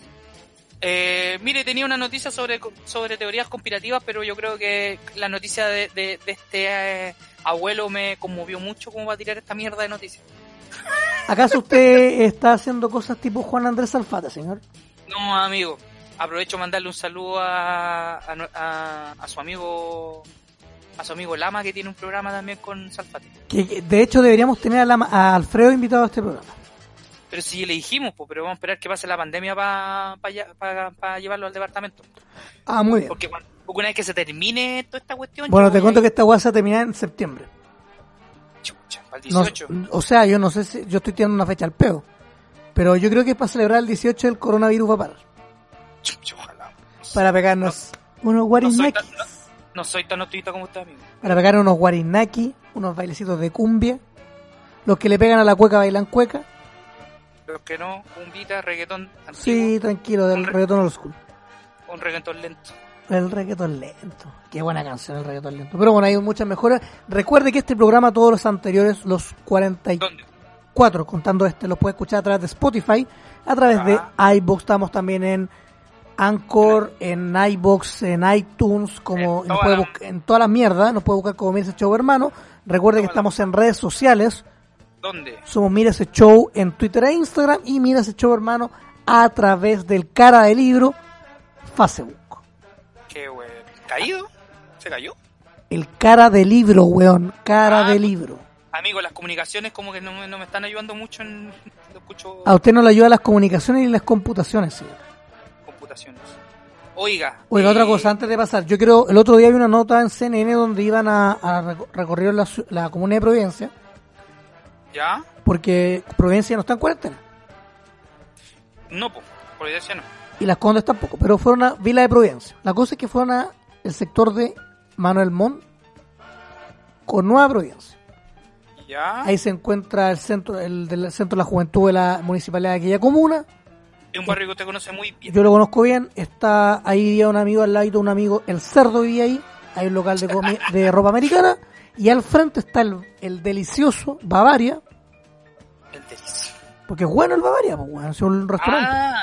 Eh, mire, tenía una noticia sobre, sobre teorías conspirativas, pero yo creo que la noticia de, de- de este eh, abuelo me conmovió mucho como va a tirar esta mierda de noticias. ¿Acaso usted está haciendo cosas tipo Juan Andrés Alfate, señor? No, amigo. Aprovecho mandarle un saludo a, a, no- a- a su amigo a su amigo Lama que tiene un programa también con Salfate. Que, que, de hecho deberíamos tener a, la- a Alfredo invitado a este programa. Pero si le dijimos, pues, pero vamos a esperar que pase la pandemia para llevarlo al departamento. Ah, muy bien. Porque, una vez que se termine toda esta cuestión... Bueno, te cuento que esta weá se va a terminar en septiembre. Chucha, para el No- 18. o sea, yo no sé si yo estoy tirando una fecha al peo. Pero yo creo que para celebrar el 18 el coronavirus va a parar. Chucha, ojalá. Para pegarnos unos No tan, no, no soy tan optimista como usted, amigo. Para pegarnos unos guarinaki, unos bailecitos de cumbia. Los que le pegan a la cueca bailan cueca. Los que no, cumbita, reggaetón antiguo, Sí, tranquilo, del reggaetón old school. un reggaetón lento. El reggaetón lento. Qué buena canción el reggaetón lento. Pero bueno, hay muchas mejoras. Recuerde que este programa, todos los anteriores, los 44, ¿Dónde? contando este, los puede escuchar a través de Spotify, a través de iBox. Estamos también en Anchor, en iBox, en iTunes, como En nos toda buscar- en todas las mierdas. Nos puede buscar como Mira ese Show Hermano. Recuerde que estamos en redes sociales. ¿Dónde? Somos Mira ese Show en Twitter e Instagram. Y Mira ese Show Hermano a través del cara de libro Facebook. ¿Qué, güey? ¿Caído? ¿Se cayó? El cara de libro, weón. Cara Ah. de libro. Amigo, las comunicaciones como que no, me- no me están ayudando mucho en... Lo escucho A usted no le ayuda las comunicaciones y las computaciones, señor. Oiga. Oiga, eh, otra cosa, antes de pasar. Yo creo, el otro día vi una nota en CNN donde iban a, a reco- recorrer la, comuna de Providencia, ¿Ya? porque Providencia no está en cuarentena. No. Por evidencia no. Y las Condes tampoco, pero fueron a Vila de Providencia. La cosa es que fueron a el sector de Manuel Montt con Nueva Providencia. ¿Ya? Ahí se encuentra el centro, el del centro de la juventud de la municipalidad de aquella comuna. Es un barrio que usted conoce muy bien. Yo lo conozco bien, está ahí vivía un amigo al lado, un amigo, el cerdo vivía ahí, hay un local de, comi- de ropa americana, Y al frente está el, el delicioso Bavaria, El delicio. porque es bueno el Bavaria, pues, weón, es un restaurante. Ah,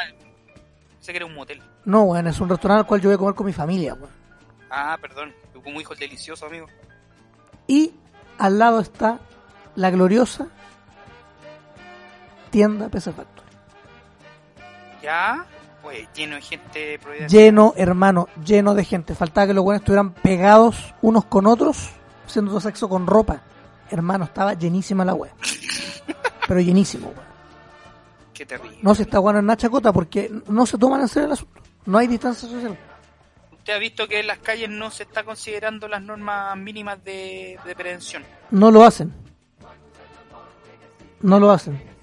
sé que era un motel. No, weón, es un restaurante al cual yo voy a comer con mi familia, weón. Ah, perdón. Yo como hijo el delicioso, amigo. Y al lado está la gloriosa tienda PC Factory. Ya, pues lleno de gente. Lleno, hermano, lleno de gente. Faltaba que los buenos estuvieran pegados unos con otros, haciendo sexo con ropa. Hermano, estaba llenísima la wea. Pero llenísimo. Qué terrible. No se está bueno en una chacota porque no se toman en serio el asunto. No hay distancia social. Usted ha visto que en las calles no se está considerando las normas mínimas de, de prevención. No lo hacen. No lo hacen.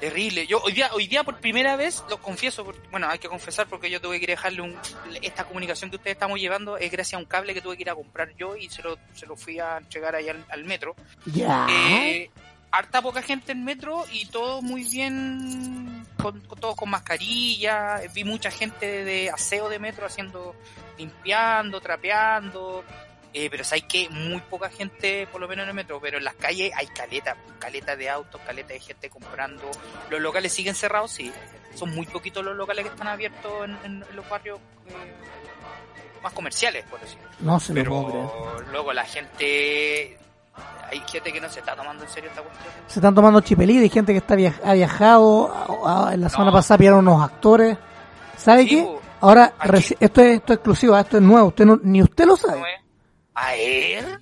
Terrible. Yo hoy día, hoy día por primera vez, lo confieso, porque, bueno, hay que confesar porque yo tuve que dejarle un... Esta comunicación que ustedes estamos llevando es gracias a un cable que tuve que ir a comprar yo y se lo, se lo fui a entregar ahí al, al metro. Ya. Eh, harta poca gente en metro y todo muy bien, con, con- todos con mascarilla. Vi mucha gente de aseo de metro haciendo, limpiando, trapeando. Eh, pero hay que muy poca gente, por lo menos en el metro, pero en las calles hay caleta, caleta de autos, caleta de gente comprando. Los locales siguen cerrados, sí. Son muy poquitos los locales que están abiertos en, en- en los barrios eh, más comerciales, por decirlo. No se lo puedo creer. Pero luego la gente, hay gente que no se está tomando en serio esta cuestión. Se están tomando chipelí, hay gente que está viaj- ha viajado. a- a- en la semana No. pasada pillaron unos actores. ¿Sabe Sí, qué? Ahora, esto es, esto es exclusivo, esto es nuevo. Usted no- ni usted lo sabe. A.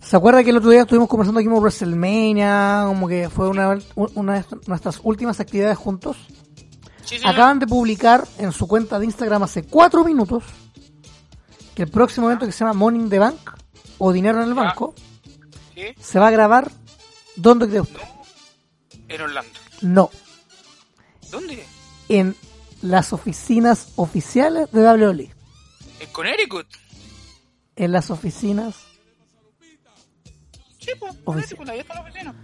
¿Se acuerda que el otro día estuvimos conversando aquí como WrestleMania? Como que fue una, una de nuestras últimas actividades juntos. Sí. Acaban de publicar en su cuenta de Instagram hace cuatro minutos que el próximo evento que se llama Morning the Bank o Dinero en el. Banco ¿Sí? se va a grabar. ¿Dónde cree usted? En Orlando. No, ¿Dónde? en las oficinas oficiales de WWE. En Connecticut. En las oficinas, Sí, pues, ahí está la oficina.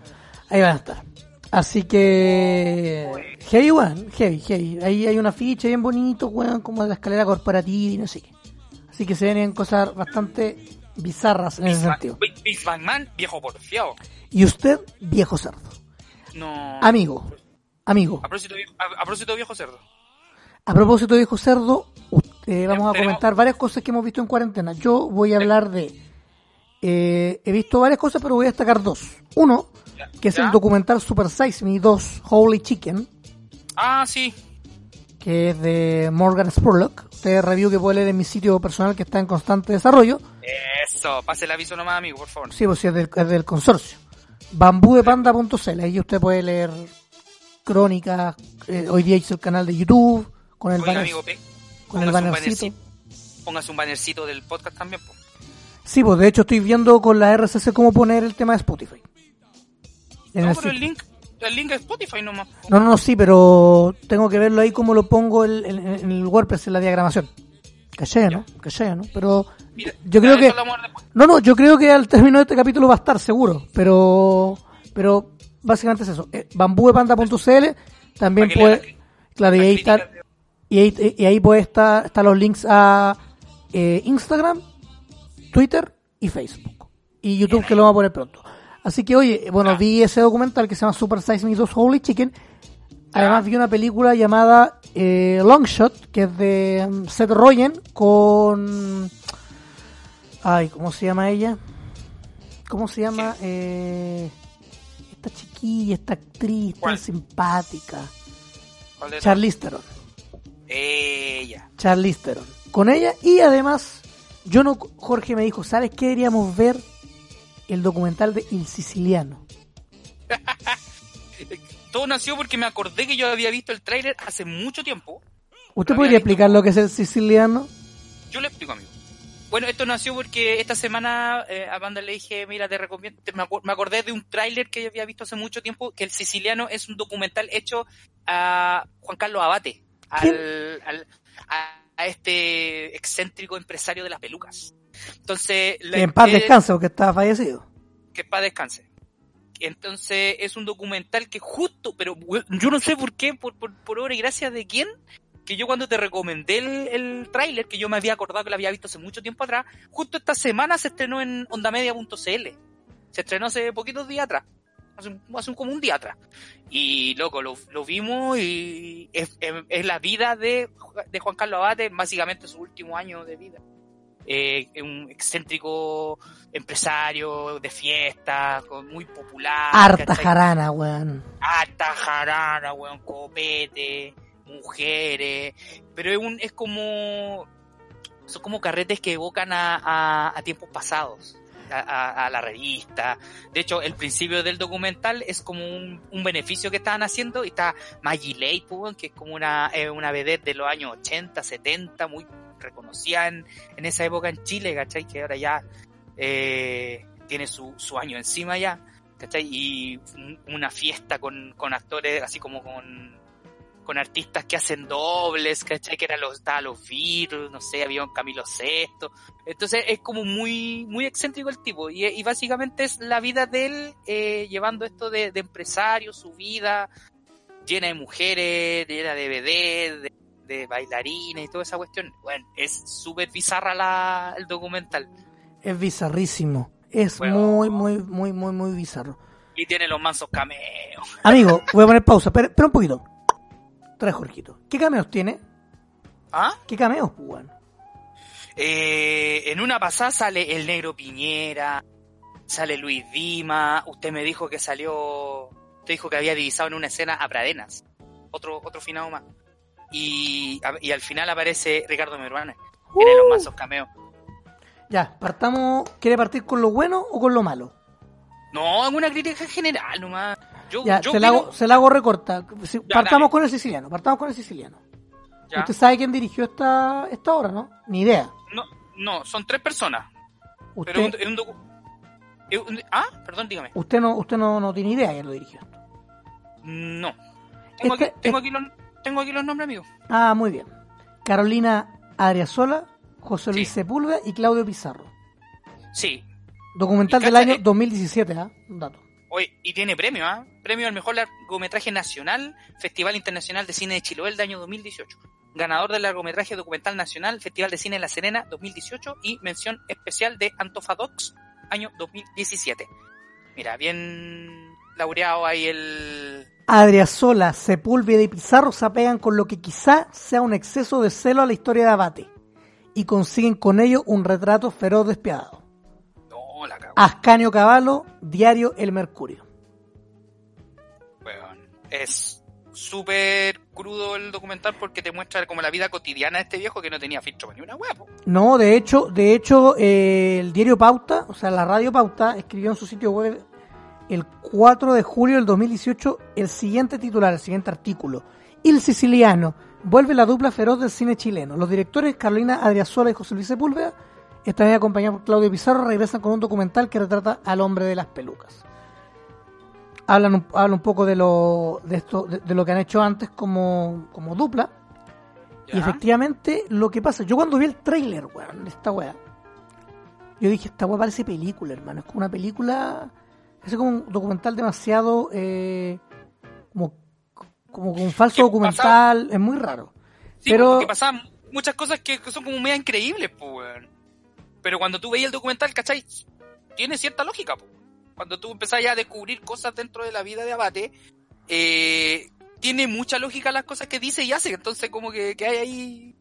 ahí van a estar. Así que. Heavy, weón, heavy, heavy. Ahí hay una ficha bien bonito, weón, como de la escalera corporativa y no sé qué. Así que se vienen cosas bastante bizarras en ese sentido. Big- McMahon, viejo porfiado. Y usted, viejo cerdo. No. Amigo, amigo. A propósito, viejo- a, a propósito, viejo cerdo. A propósito de viejo cerdo, usted- vamos a comentar varias cosas que hemos visto en cuarentena. Yo voy a hablar de... eh, he visto varias cosas, pero voy a destacar dos. Uno, que es ¿Ya? el documental Super Size Me 2, Holy Chicken, Ah, sí. que es de Morgan Spurlock. Usted review que puede leer en mi sitio personal que está en constante desarrollo. Eso, pase el aviso nomás, amigo, por favor. Sí, pues sí, es del, es del consorcio. Bambudepanda.cl. Ahí usted puede leer crónicas. eh, hoy día hice el canal de YouTube con el, Oiga, banner- amigo, con el un bannercito. bannercito. Póngase un bannercito del podcast también, po. Sí, pues de hecho estoy viendo con la RCC cómo poner el tema de Spotify. En No, el pero el link, el link es Spotify nomás. No, no, no, sí, pero tengo que verlo ahí cómo lo pongo el- en, en el WordPress, en la diagramación. Caché, ¿no? Caché, ¿no? Pero Mira, yo creo que... No, no, yo creo que al término de este capítulo va a estar seguro, pero pero básicamente es eso. Eh, bambúepanda.cl también que puede... Claro, y ahí, está, y ahí, y ahí puede estar están los links a eh, Instagram, Twitter y Facebook. Y YouTube que lo va a poner pronto. Así que, oye, bueno, Ah. vi ese documental que se llama Super Size Me 2 Holy Chicken. Además vi una película llamada eh, Long Shot, que es de mm, Seth Rogen con... Ay, ¿cómo se llama ella? ¿Cómo se llama? Eh, esta chiquilla, esta actriz tan simpática. ¿Cuál de Charlize Theron. Ella. Charlize Theron. Con ella y además, yo no, Jorge me dijo, ¿sabes qué deberíamos ver? El documental de El Siciliano. Todo nació porque me acordé que yo había visto el tráiler hace mucho tiempo. ¿Usted podría explicar lo que es el siciliano? Yo le explico, amigo. Bueno, esto nació porque esta semana eh, a Banda le dije, mira, te recomiendo, te- me, acu- me acordé de un tráiler que yo había visto hace mucho tiempo, que El Siciliano es un documental hecho a Juan Carlos Abate, al, al- a, este excéntrico empresario de las pelucas. Entonces, la- en paz descanse porque estaba fallecido. que para descanse. Entonces es un documental que justo, pero yo no sé por qué, por, por, por obra y gracia de quién, que yo cuando te recomendé el, el tráiler, que yo me había acordado que lo había visto hace mucho tiempo atrás, justo esta semana se estrenó en ondamedia.cl. Se estrenó hace poquitos días atrás. Hace, un- hace como un día atrás. Y loco, lo, lo vimos y es, es- es la vida de, de Juan Carlos Abate, básicamente su último año de vida. Eh, es un excéntrico empresario de fiesta, con- muy popular. Harta ¿cachai? jarana, weón. harta jarana, weón, copete, mujeres, pero es un, es como, son como carretes que evocan a, a, a tiempos pasados, a, la revista. De hecho, el principio del documental es como un, beneficio que estaban haciendo y está Maggie Lake, pues, que es como una, eh, una vedette de los años 80, 70, muy reconocida en, esa época en Chile, ¿cachai? Que ahora ya eh, tiene su, su año encima ya. ¿cachai? Y un- una fiesta con, con actores, así como con, con artistas que hacen dobles, ¿cachai? Que eran los, estaba los Beatles, no sé, había un Camilo VI. Entonces es como muy, muy excéntrico el tipo. Y, y básicamente es la vida de él eh, llevando esto de, de empresario, su vida llena de mujeres, llena de BD, de, de bailarines y toda esa cuestión. Bueno, es súper bizarra la, el documental. Es bizarrísimo. Es Bueno. muy, muy, muy, muy, muy bizarro. Y tiene los mansos cameos. Amigo, voy a poner pausa. Espera un poquito. Trae Jorgito. ¿Qué cameos tiene? ¿Ah? ¿Qué cameos, pues, weón? Eh, en una pasada sale el negro Piñera, sale Luis Dima, usted me dijo que salió, usted dijo que había divisado en una escena a Pradenas, otro, otro finado más. Y, y al final aparece Ricardo Meruane, tiene los mazos cameos. Ya, partamos. ¿Quiere partir con lo bueno o con lo malo? No, es una crítica general nomás. Yo, Ya, yo se la, hago, se la hago recorta. Si- partamos dale. con el siciliano. Partamos con el siciliano. ya. ¿Usted sabe quién dirigió esta, esta obra, no? Ni idea. No, no, son tres personas. Usted, Pero un, un docu- Ah, perdón, dígame. usted no, usted no, no tiene idea quién lo dirigió. No. Tengo, Este- aquí, tengo, aquí los, tengo aquí los nombres, amigo. Ah, muy bien. Carolina Adriasola, José Luis Sí. Sepúlveda y Claudio Pizarro. Sí, Documental del año eh, 2017, ¿ah? Un dato. Oye, y tiene premio, ¿ah? Premio al mejor largometraje nacional, Festival Internacional de Cine de Chiloé del año 2018. Ganador del largometraje documental nacional, Festival de Cine La Serena 2018 y mención especial de Antofadox, año 2017. Mira, bien laureado ahí el... Adriasola, Sepúlveda y Pizarro se apegan con lo que quizá sea un exceso de celo a la historia de Abate y consiguen con ello un retrato feroz despiadado. No, la cago, Ascanio Cavallo, Diario El Mercurio. Es súper crudo el documental porque te muestra como la vida cotidiana de este viejo que no tenía filtro ni una hueá. No, de hecho, de hecho, eh, el diario Pauta, o sea, la radio Pauta, escribió en su sitio web el 4 de julio del 2018 el siguiente titular, el siguiente artículo. Il siciliano vuelve la dupla feroz del cine chileno. Los directores Carolina Adriasola y José Luis Sepúlveda, vez acompañados por Claudio Pizarro, regresan con un documental que retrata al hombre de las pelucas. Hablan un, hablan un poco de lo, de, esto, de, de lo que han hecho antes como, como dupla. Y efectivamente, lo que pasa, yo cuando vi el trailer, weón, de esta weá, yo dije, esta weá parece película, hermano. Es como una película, es como un documental demasiado, eh, como, como un falso ¿Qué documental, es muy raro. Sí, Pero- porque pasaban muchas cosas que, que son como media increíbles, pues, weón. Pero cuando tú veías el documental, ¿cachai? Tiene cierta lógica, pues. Cuando tú empezás ya a descubrir cosas dentro de la vida de Abate, eh, tiene mucha lógica las cosas que dice y hace. Entonces, como que, que hay ahí.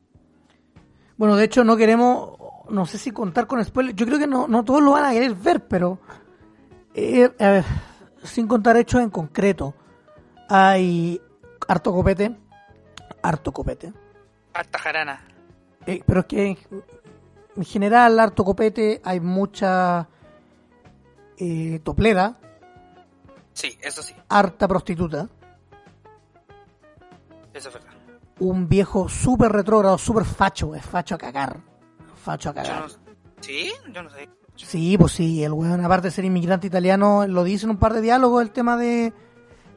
Bueno, de hecho no queremos, no sé si contar con spoilers, yo creo que no, no todos lo van a querer ver, pero, eh, a ver, sin contar hechos en concreto, hay harto copete, harto copete. Harta jarana. Eh, pero es que en general, harto copete, hay mucha eh, topleda, Sí, eso sí, harta prostituta, eso es verdad. un viejo súper retrógrado, súper facho, es facho a cagar. Facho a Yo cagar. no, ¿Sí? Yo no sé. Sí, pues sí, el weón, aparte de ser inmigrante italiano, lo dice en un par de diálogos el tema de,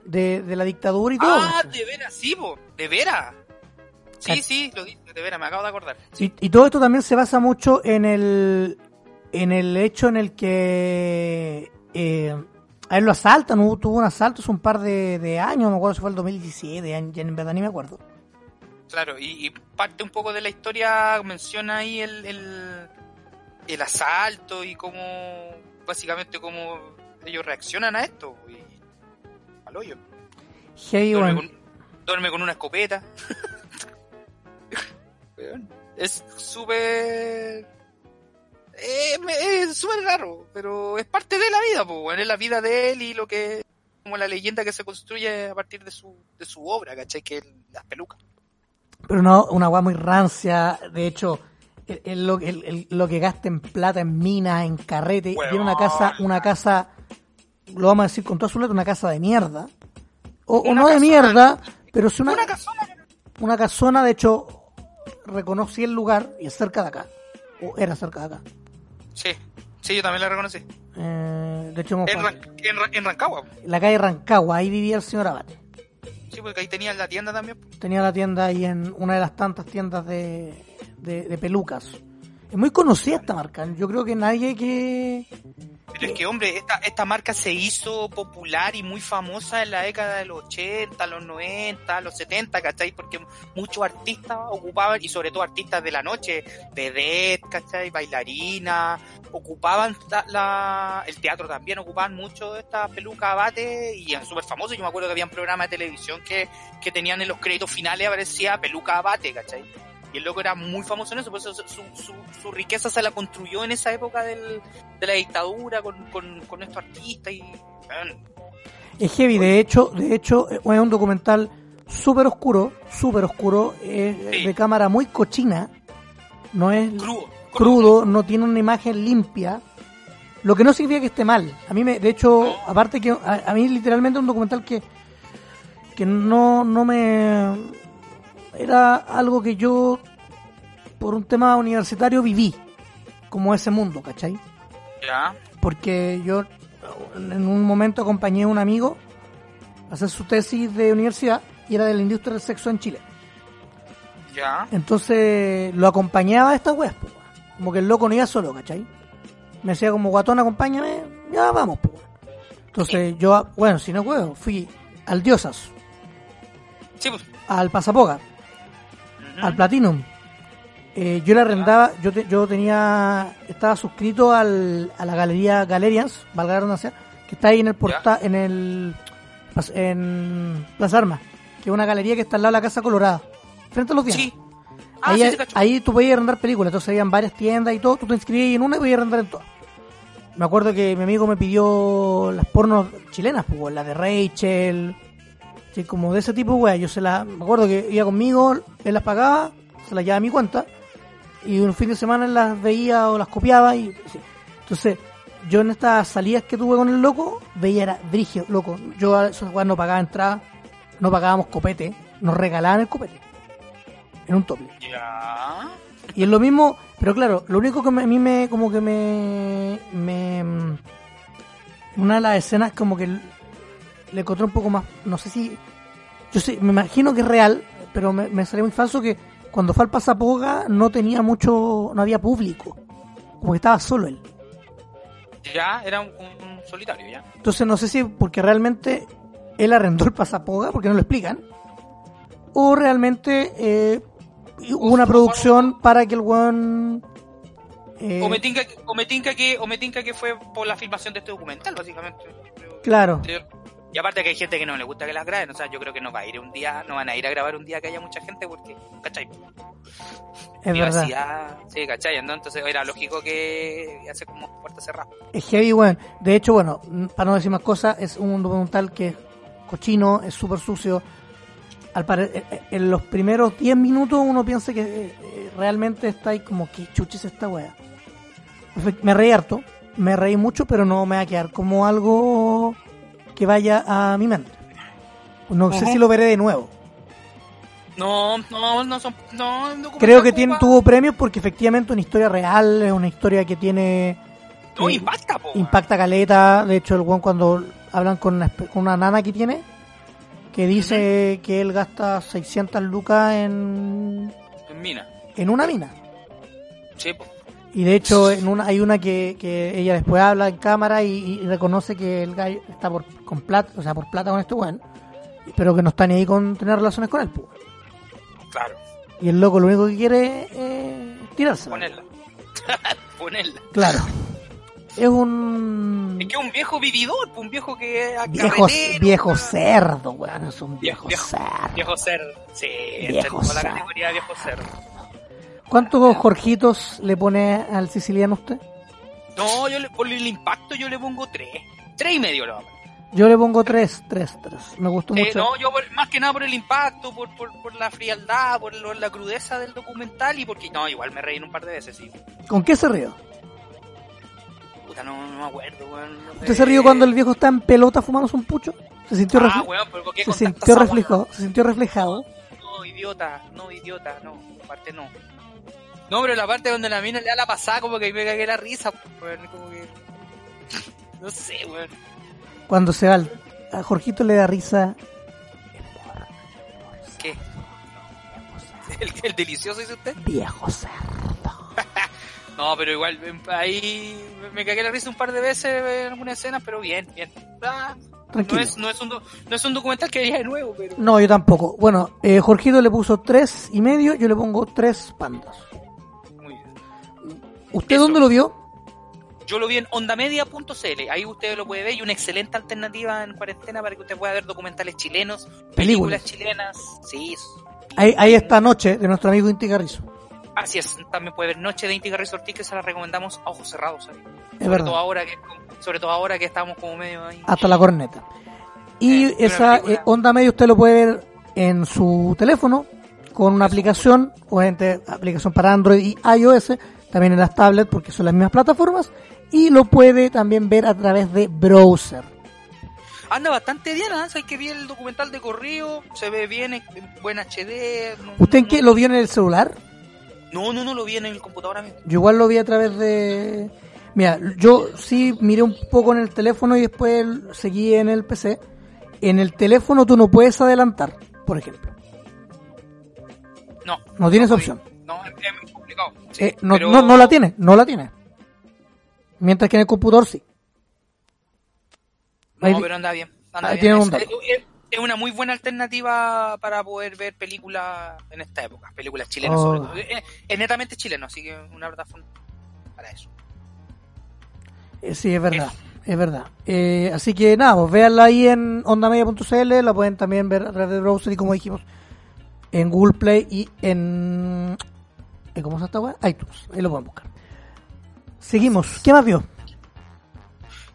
de, de la dictadura y todo. Ah, de veras, sí, po. De veras. Sí, sí, lo dice, de veras, me acabo de acordar. Y, y todo esto también se basa mucho en el en el hecho en el que eh, a él lo asaltan, hubo- tuvo un asalto hace un par de, de años, me acuerdo si fue el 2017, ya, ya en verdad ni me acuerdo. Claro, y, y parte un poco de la historia menciona ahí el, el, el asalto y cómo, básicamente, cómo ellos reaccionan a esto. Y, al hoyo. Heavy, Duerme con, duerme con una escopeta. Es súper... eh, es súper raro, pero es parte de la vida, weón, es la vida de él y lo que... como la leyenda que se construye a partir de su, de su obra, ¿cachai? Que es las pelucas. Pero no, una weá muy rancia. De hecho, el- el- lo, el- el- lo que gasta en plata, en minas, en carrete. Tiene una casa, una casa, lo vamos a decir con toda su letra, una casa de mierda. O, no de mierda, pero es una, Una casona. una casona, de hecho, reconocí el lugar y es cerca de acá. O era cerca de acá. Sí, sí, yo también la reconocí. Eh, de hecho, En, Ran- en, Ra- en Rancagua. la calle Rancagua, ahí vivía el señor Abate. Sí, porque ahí tenía la tienda también. Tenía la tienda ahí en una de las tantas tiendas de, de, de pelucas. Es muy conocida esta marca. Yo creo que nadie que... Pero es que, hombre, esta, esta marca se hizo popular y muy famosa en la década de los 80, los 90, los 70, ¿cachai? Porque muchos artistas ocupaban, y sobre todo artistas de la noche, vedette, ¿cachai? Bailarinas, ocupaban la, la- el teatro también, ocupaban mucho esta peluca abate y eran súper famosos. Yo me acuerdo que había un programa de televisión que, que tenían en los créditos finales aparecía peluca abate, ¿cachai? Y el loco era muy famoso en eso, por eso su, su, su riqueza se la construyó en esa época del, de la dictadura con, con, con estos artistas y... Es heavy, de hecho, de hecho es un documental súper oscuro, súper oscuro, es Sí. de cámara muy cochina, no es crudo. crudo, no tiene una imagen limpia, lo que no significa que esté mal. A mí, me, de hecho, No. aparte que a, a mí literalmente es un documental que, que no, no me... Era algo que yo, por un tema universitario, viví, como ese mundo, ¿cachai? Ya, porque yo en un momento acompañé a un amigo a hacer su tesis de universidad y era de la industria del sexo en Chile. ya. Entonces lo acompañaba a po, weón. como que el loco no iba solo, ¿cachai? Me decía como guatón, acompáñame, ya vamos, weón. Entonces yo, bueno, si no puedo, fui al Diosas, Sí, pues. al Pasapoga. Al Platinum. Eh, yo le arrendaba, yo, te- yo tenía, estaba suscrito al, a la galería Galerians, valga la redundancia, que está ahí en el porta, en el, en Plaza Armas, que es una galería que está al lado de la Casa Colorada, frente a los días. Sí. Ah, ahí, sí, ahí tú podías arrendar películas, entonces habían varias tiendas y todo, tú te inscribías en una y podías arrendar en todas. Me acuerdo que mi amigo me pidió las pornos chilenas, pues, las de Rachel, sí, como de ese tipo, güey. Yo se las, me acuerdo que iba conmigo, él las pagaba, se las llevaba a mi cuenta, y un fin de semana las veía o las copiaba, y sí. entonces yo en estas salidas que tuve con el loco, veía era brigio, loco. Yo a esos weas no pagaba entrada, no pagábamos copete, nos regalaban el copete. En un tople. Ya. Y es lo mismo, pero claro, lo único que me- a mí me, como que me, me, una de las escenas como que le encontré un poco más, no sé si, yo sé, me imagino que es real, pero me, me salió muy falso que cuando fue al Pasapoga no tenía mucho, no había público, como que estaba solo él. Ya, era un, un solitario, ya. Entonces no sé si porque realmente él arrendó el Pasapoga, porque no lo explican, o realmente eh, hubo una producción para que el weón... eh, O me tinca, o me tinca que, o me tinca que fue por la filmación de este documental, básicamente. Claro. Y aparte que hay gente que no le gusta que las graben, o sea, yo creo que no va a ir un día, no van a ir a grabar un día que haya mucha gente porque, ¿cachai? Es verdad. Sí, ¿cachai? ¿no? Entonces era lógico que hace como puerta cerrada. Es heavy, weón. De hecho, bueno, para no decir más cosas, es un documental que es cochino, es súper sucio. Al pare- eh, eh, en los primeros 10 minutos uno piensa que eh, realmente está ahí como que chuches esta wea. Me reí harto, me reí mucho, pero no me va a quedar como algo que vaya a mi mente. No sé si lo veré de nuevo. No, no, no son, no, Creo que tiene, tuvo premios porque efectivamente una historia real, es una historia que tiene... No, eh, impacta, po. impacta caleta. De hecho, el weón cuando hablan con una, espe- con una nana que tiene, que dice que él gasta 600 lucas en, En mina. en una mina. Sí, po. Y de hecho, en una, hay una que, que ella después habla en cámara y, y reconoce que el gallo está por, con plata, o sea, por plata con este weón, pero que no está ni ahí con tener relaciones con él. pues. Claro, Y el loco lo único que quiere es eh, tirarse. ponerla. ponerla. Claro. Es un Es que es un viejo vividor, pues, un viejo que viejo, viejo cerdo, weón. Es un viejo, Viejo- cerdo. Viejo cerdo. Sí, Viejo toda la cerdo. categoría de viejo cerdo. ¿Cuántos Jorgitos le pone al siciliano usted? No, yo le, por el impacto yo le pongo tres. Tres y medio lo vamos. Yo le pongo tres, tres, tres. Me gustó Eh, mucho. no, yo por- más que nada por el impacto, por, por, por la frialdad, por lo- la crudeza del documental y porque no, igual me reí un par de veces, sí. ¿Con qué se rió? Puta, no, no me acuerdo, weón. ¿Usted se rió cuando el viejo está en pelota fumándose un pucho? ¿Se sintió, Ah, weón, pero ¿por qué se sintió reflejado? ¿Se sintió reflejado? No, idiota, no, idiota, no, aparte no. No, pero la parte donde la mina le da la pasada, como que me cagué la risa, weón, como que. No sé, weón. Cuando se va a Jorgito le da risa. ¿Qué? ¿El, el delicioso dice usted? Viejo cerdo. No, pero igual, em, ahí me- cagué la risa un par de veces en algunas escenas, pero bien, bien. Ah, no, es, no, es un, no es un documental que vería de nuevo, pero. No, yo tampoco. Bueno, eh, Jorgito le puso tres y medio, yo le pongo tres pandas. ¿Usted Eso. dónde lo vio? Yo lo vi en ondamedia.cl, ahí usted lo puede ver y una excelente alternativa en cuarentena para que usted pueda ver documentales chilenos, películas, chilenas, sí, Ahí, ahí está Noche, de nuestro amigo Inti Carrizo. así es, también puede ver Noche de Inti Garrizo Ortiz que se la recomendamos a ojos cerrados, ¿sabes? Es sobre verdad. todo ahora que sobre todo ahora que estamos como medio ahí. Hasta la corneta. Y Eh, esa eh, onda media usted lo puede ver en su teléfono con una aplicación, obviamente aplicación para Android y iOS, también en las tablets porque son las mismas plataformas, y lo puede también ver a través de browser. Anda bastante bien, ¿ah? Hay que vi el documental de corrido, se ve bien en en buen HD. no- ¿Usted en qué lo vio en el celular? No, no, no lo vi en el computador mismo. Yo igual lo vi a través de... Mira, yo sí miré un poco en el teléfono y después seguí en el PC. En el teléfono tú no puedes adelantar, por ejemplo. No. No tienes opción. No, complicado. Sí, Eh, no, pero- no, no la tiene, no la tiene. Mientras que en el computador sí. No, Ahí- pero anda bien. Anda ahí bien. tiene un Es, dato. es- es una muy buena alternativa para poder ver películas en esta época. Películas chilenas, Oh. sobre todo. Es, es netamente chileno, así que una plataforma para eso. Eh, sí, es verdad, es verdad. Eh, así que nada, pues véanla ahí en ondamedia.cl, la pueden también ver a través de browser y como dijimos, en Google Play y en... ¿en ¿Cómo se esta weá? iTunes, ahí lo pueden buscar. Seguimos, ¿qué más vio?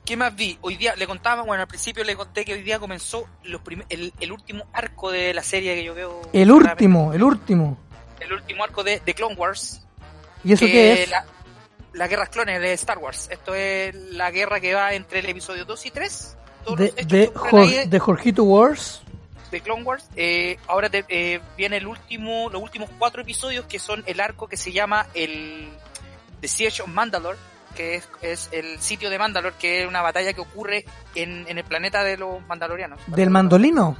¿Qué más vi? Hoy día le contaba, bueno, al principio le conté que hoy día comenzó los el, el último arco de la serie que yo veo. El último, el último. El último arco de, de Clone Wars. ¿Y eso que qué es? La, las guerras clones de Star Wars. Esto es la guerra que va entre el episodio 2 y 3. Todos De, de, Jor- de Jorgito Wars. De Clone Wars. Eh, ahora te- eh, viene el último, los últimos cuatro episodios que son el arco que se llama el The Siege of Mandalore, que es, es el sitio de Mandalore, que es una batalla que ocurre en, en el planeta de los mandalorianos. ¿Del mandolino?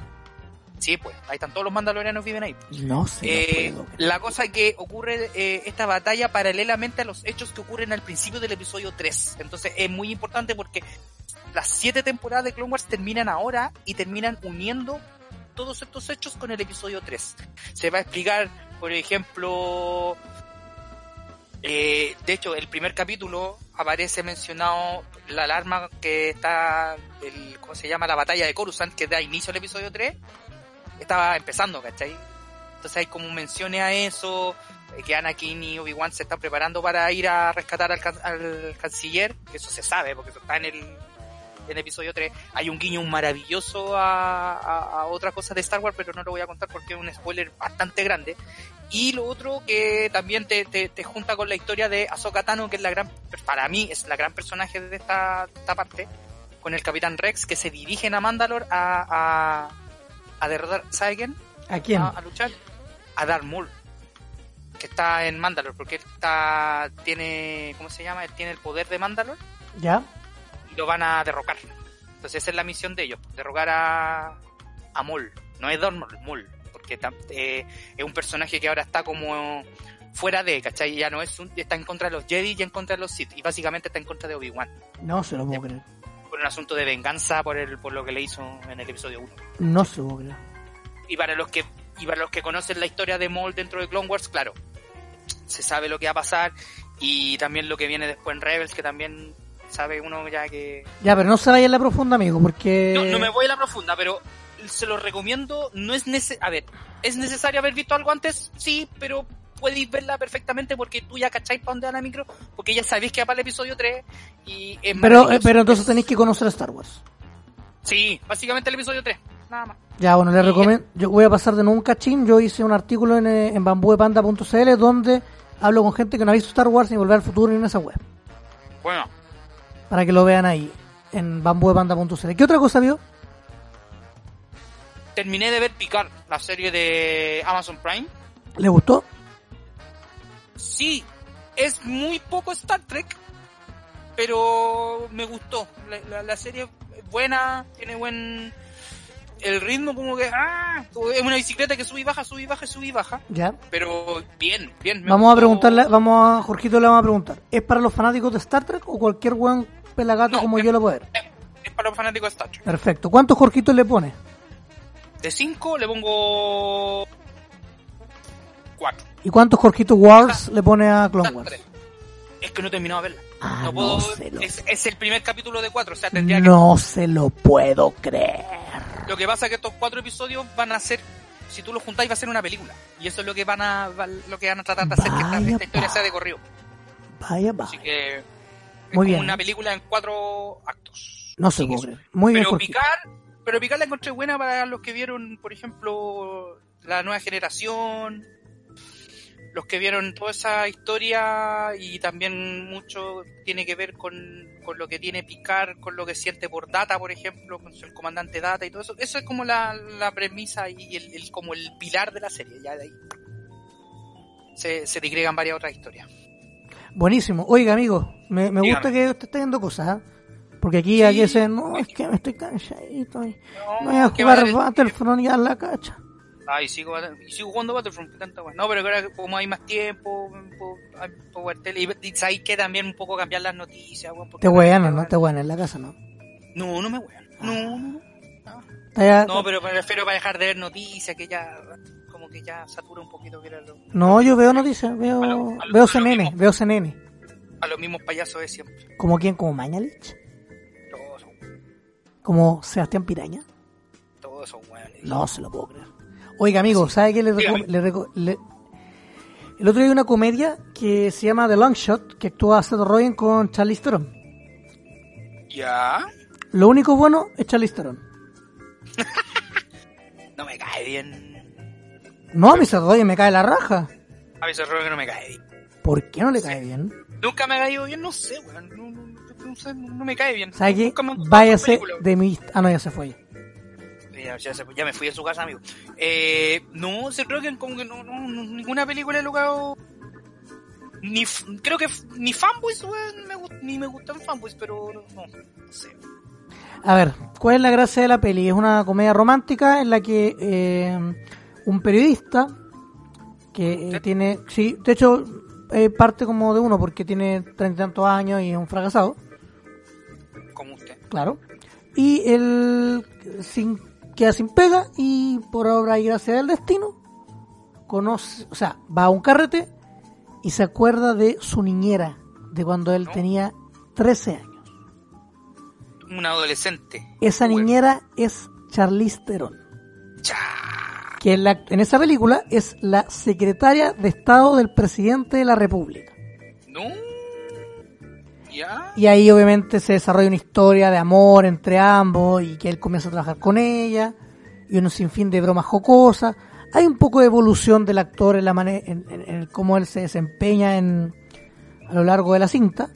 Sí, pues, ahí están todos los mandalorianos viven ahí. No sé. Eh, no la cosa que ocurre eh, esta batalla paralelamente a los hechos que ocurren al principio del episodio 3. Entonces es muy importante porque las siete temporadas de Clone Wars terminan ahora y terminan uniendo todos estos hechos con el episodio 3. Se va a explicar, por ejemplo, eh, de hecho, el primer capítulo aparece mencionado la alarma que está, el, ¿cómo se llama? La batalla de Coruscant, que da inicio al episodio 3. Estaba empezando, ¿cachai? Entonces hay como menciones a eso, eh, que Anakin y Obi-Wan se están preparando para ir a rescatar al, can- al canciller, que eso se sabe, porque eso está en el, en el episodio 3. Hay un guiño maravilloso a, a, a otra cosa de Star Wars, pero no lo voy a contar porque es un spoiler bastante grande. Y lo otro que también te, te, te junta con la historia de Ahsoka Tano, que es la gran, para mí es la gran personaje de esta, esta parte, con el Capitán Rex, que se dirigen a Mandalore a, a, a derrotar, ¿sabe quién? ¿A quién? A, a luchar. A Darth Maul, que está en Mandalore, porque él está, tiene, ¿cómo se llama? Él tiene el poder de Mandalore ¿Ya? Y lo van a derrocar. Entonces esa es la misión de ellos, derrocar a, a. No es Maul, Maul, porque eh, es un personaje que ahora está como fuera de, ¿cachai? Ya no es un, está en contra de los Jedi y en contra de los Sith, y básicamente está en contra de Obi-Wan, No se lo puedo creer. por un asunto de venganza por el, por lo que le hizo en el episodio 1. No se lo puedo creer. y para los que y para los que conocen la historia de Maul dentro de Clone Wars, claro, se sabe lo que va a pasar y también lo que viene después en Rebels, que también sabe uno ya que... Ya, pero no se vaya en la profunda, amigo, porque... No, no me voy a la profunda, pero se lo recomiendo, no es necesario... A ver, ¿es necesario haber visto algo antes? Sí, pero podéis verla perfectamente porque tú ya cacháis para dónde va la micro, porque ya sabéis que va para el episodio 3 y es Pero, eh, pero entonces tenéis que conocer Star Wars. Sí, básicamente el episodio 3, nada más. Ya, bueno, les recomiendo. Yo voy a pasar de nuevo un cachín. Yo hice un artículo en, eh, en bambuepanda.cl donde hablo con gente que no ha visto Star Wars ni Volver al Futuro ni en esa web. Bueno, Para que lo vean ahí, en bambuepanda.cl. ¿Qué otra cosa vio? terminé de ver Picard, la serie de Amazon Prime. ¿Le gustó? Sí, es muy poco Star Trek, pero me gustó. La, la- la serie es buena, tiene buen... El ritmo como que... ¡Ah! Es una bicicleta que sube y baja, sube y baja, sube y baja. Ya. Pero bien, bien. me Vamos a preguntarle, vamos a Jorgito le vamos a preguntar. ¿Es para los fanáticos de Star Trek o cualquier buen pelagato No, como es- yo lo puedo ver? Es, es para los fanáticos de Star Trek. Perfecto. ¿Cuántos Jorgitos le pone? De 5 le pongo... 4. ¿Y cuántos Jorgitos Wars le pone a Clone Wars? Es que no he terminado de verla. Ah, no puedo... no se lo- es, es el primer capítulo de 4, o sea, tendría que... No se lo puedo creer. Lo que pasa es que estos cuatro episodios van a ser, si tú los juntáis, va a ser una película. Y eso es lo que van a, lo que van a tratar de hacer, que esta, historia sea de corrido. Vaya, Así vaya. que es Muy bien. una película en cuatro actos. No se creer. Muy bien, Pero Jorgito. Picar, pero Picar la encontré buena para los que vieron, por ejemplo, la nueva generación, los que vieron toda esa historia y también mucho tiene que ver con, con lo que tiene Picar, con lo que siente por Data, por ejemplo, con el comandante Data y todo eso. Eso es como la, la premisa y el, el- como el pilar de la serie, ya de ahí. Se, se digregan varias otras historias. Buenísimo. Oiga, amigo, me, me gusta que usted esté viendo cosas, ¿ah? Porque aquí, aquí se, no, es que me estoy cansadito. y No voy a ¿qué va a jugar? Battlefront ya en la cacha. Ay, sigo, y sigo jugando Battlefront, tanta. No, pero ahora como hay más tiempo, puedo, hay- puedo ver tele. Y, y sabéis que también un poco cambiar las noticias, weón, Te wean, ¿no? Te wean en la casa, ¿no? No, no me wean. No, no, no. Ya- No, pero me refiero para dejar de ver noticias, que ya, que ya satura un poquito No, yo veo noticias, veo, lo- lo- veo CNN, veo CNN. a los mismos payasos de siempre. ¿Como quién? ¿Como Mañalich? Todos son, ¿Como Sebastián Piraña? todos son weones. No se lo puedo creer. Oiga, amigo, ¿sabe qué le, le le- El otro día hay una comedia que se llama The Long Shot, que actúa Seth Rogen con Charlize Theron. Ya, Lo único bueno es Charlize Theron. no me cae bien. No, a Seth Rogen me cae la raja. A error que no me cae bien. ¿Por qué no le cae bien? Nunca me ha caído bien, no sé, weón. No, no, no sé, no me cae bien. ¿Sabe qué? Váyase de mi... Ah, no, ya se fue. Ya, ya se- ya me fui a su casa, amigo. Eh, no, se creo que como que no, no, no- ninguna película he logrado. Ni, creo que ni fanboys, weón, me, ni me gustan fanboys, pero no, no, no sé. A ver, ¿cuál es la gracia de la peli? Es una comedia romántica en la que eh, un periodista que eh, tiene, sí, de hecho eh, parte como de uno porque tiene treinta y tantos años y es un fracasado, Como usted. claro, y él sin, queda sin pega y por obra y gracia del destino conoce, o sea, va a un carrete y se acuerda de su niñera de cuando él ¿No? tenía 13 años. Un adolescente. Esa Bueno. niñera es Charlize Theron. Cha. Que en, la- en esa película es la secretaria de Estado del presidente de la República. No. Ya. Y ahí obviamente se desarrolla una historia de amor entre ambos y que él comienza a trabajar con ella y un sinfín de bromas jocosas. Hay un poco de evolución del actor en la manera en, en- en cómo él se desempeña en a lo largo de la cinta.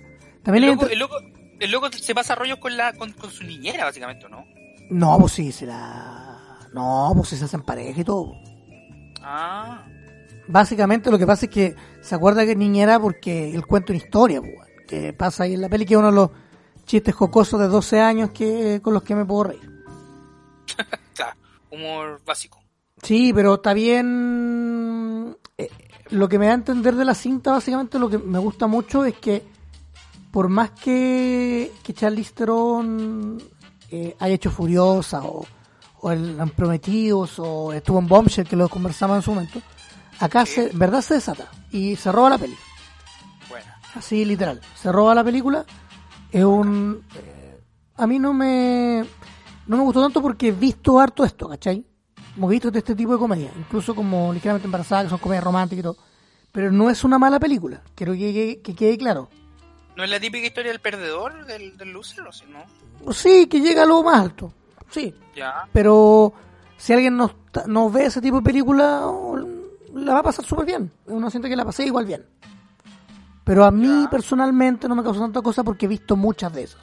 También El loco, el, loco, el loco se pasa rollos con, la, con, con su niñera, básicamente, ¿no? No, pues sí, se la... No, pues se hacen pareja y todo. Ah. Básicamente lo que pasa es que se acuerda que es niñera porque él cuenta una historia, pues, que pasa ahí en la peli, que es uno de los chistes jocosos de 12 años que con los que me puedo reír. Claro, humor básico. Sí, pero está bien... eh, lo que me da a entender de la cinta, básicamente lo que me gusta mucho es que por más que, que Charlize Theron eh, haya hecho Furiosa o, o el Prometidos, o estuvo en Bombshell, que lo conversamos en su momento. Acá, se, en verdad, se desata y se roba la peli. Bueno. Así, literal. Se roba la película. Es un. eh, a mí no me. No me gustó tanto porque he visto harto esto, ¿cachai? Hemos visto de este tipo de comedia. Incluso como ligeramente embarazada, que son comedias románticas y todo. Pero no es una mala película. Quiero que, que- que quede claro. ¿No es la típica historia del perdedor, del, del loser, o si no? Sí, que llega a lo más alto. Sí. Ya. Pero si alguien no, no ve ese tipo de película, la va a pasar súper bien. Uno siente que la pasé igual bien. Pero a mí Ya. personalmente no me causó tanta cosa porque he visto muchas de esas.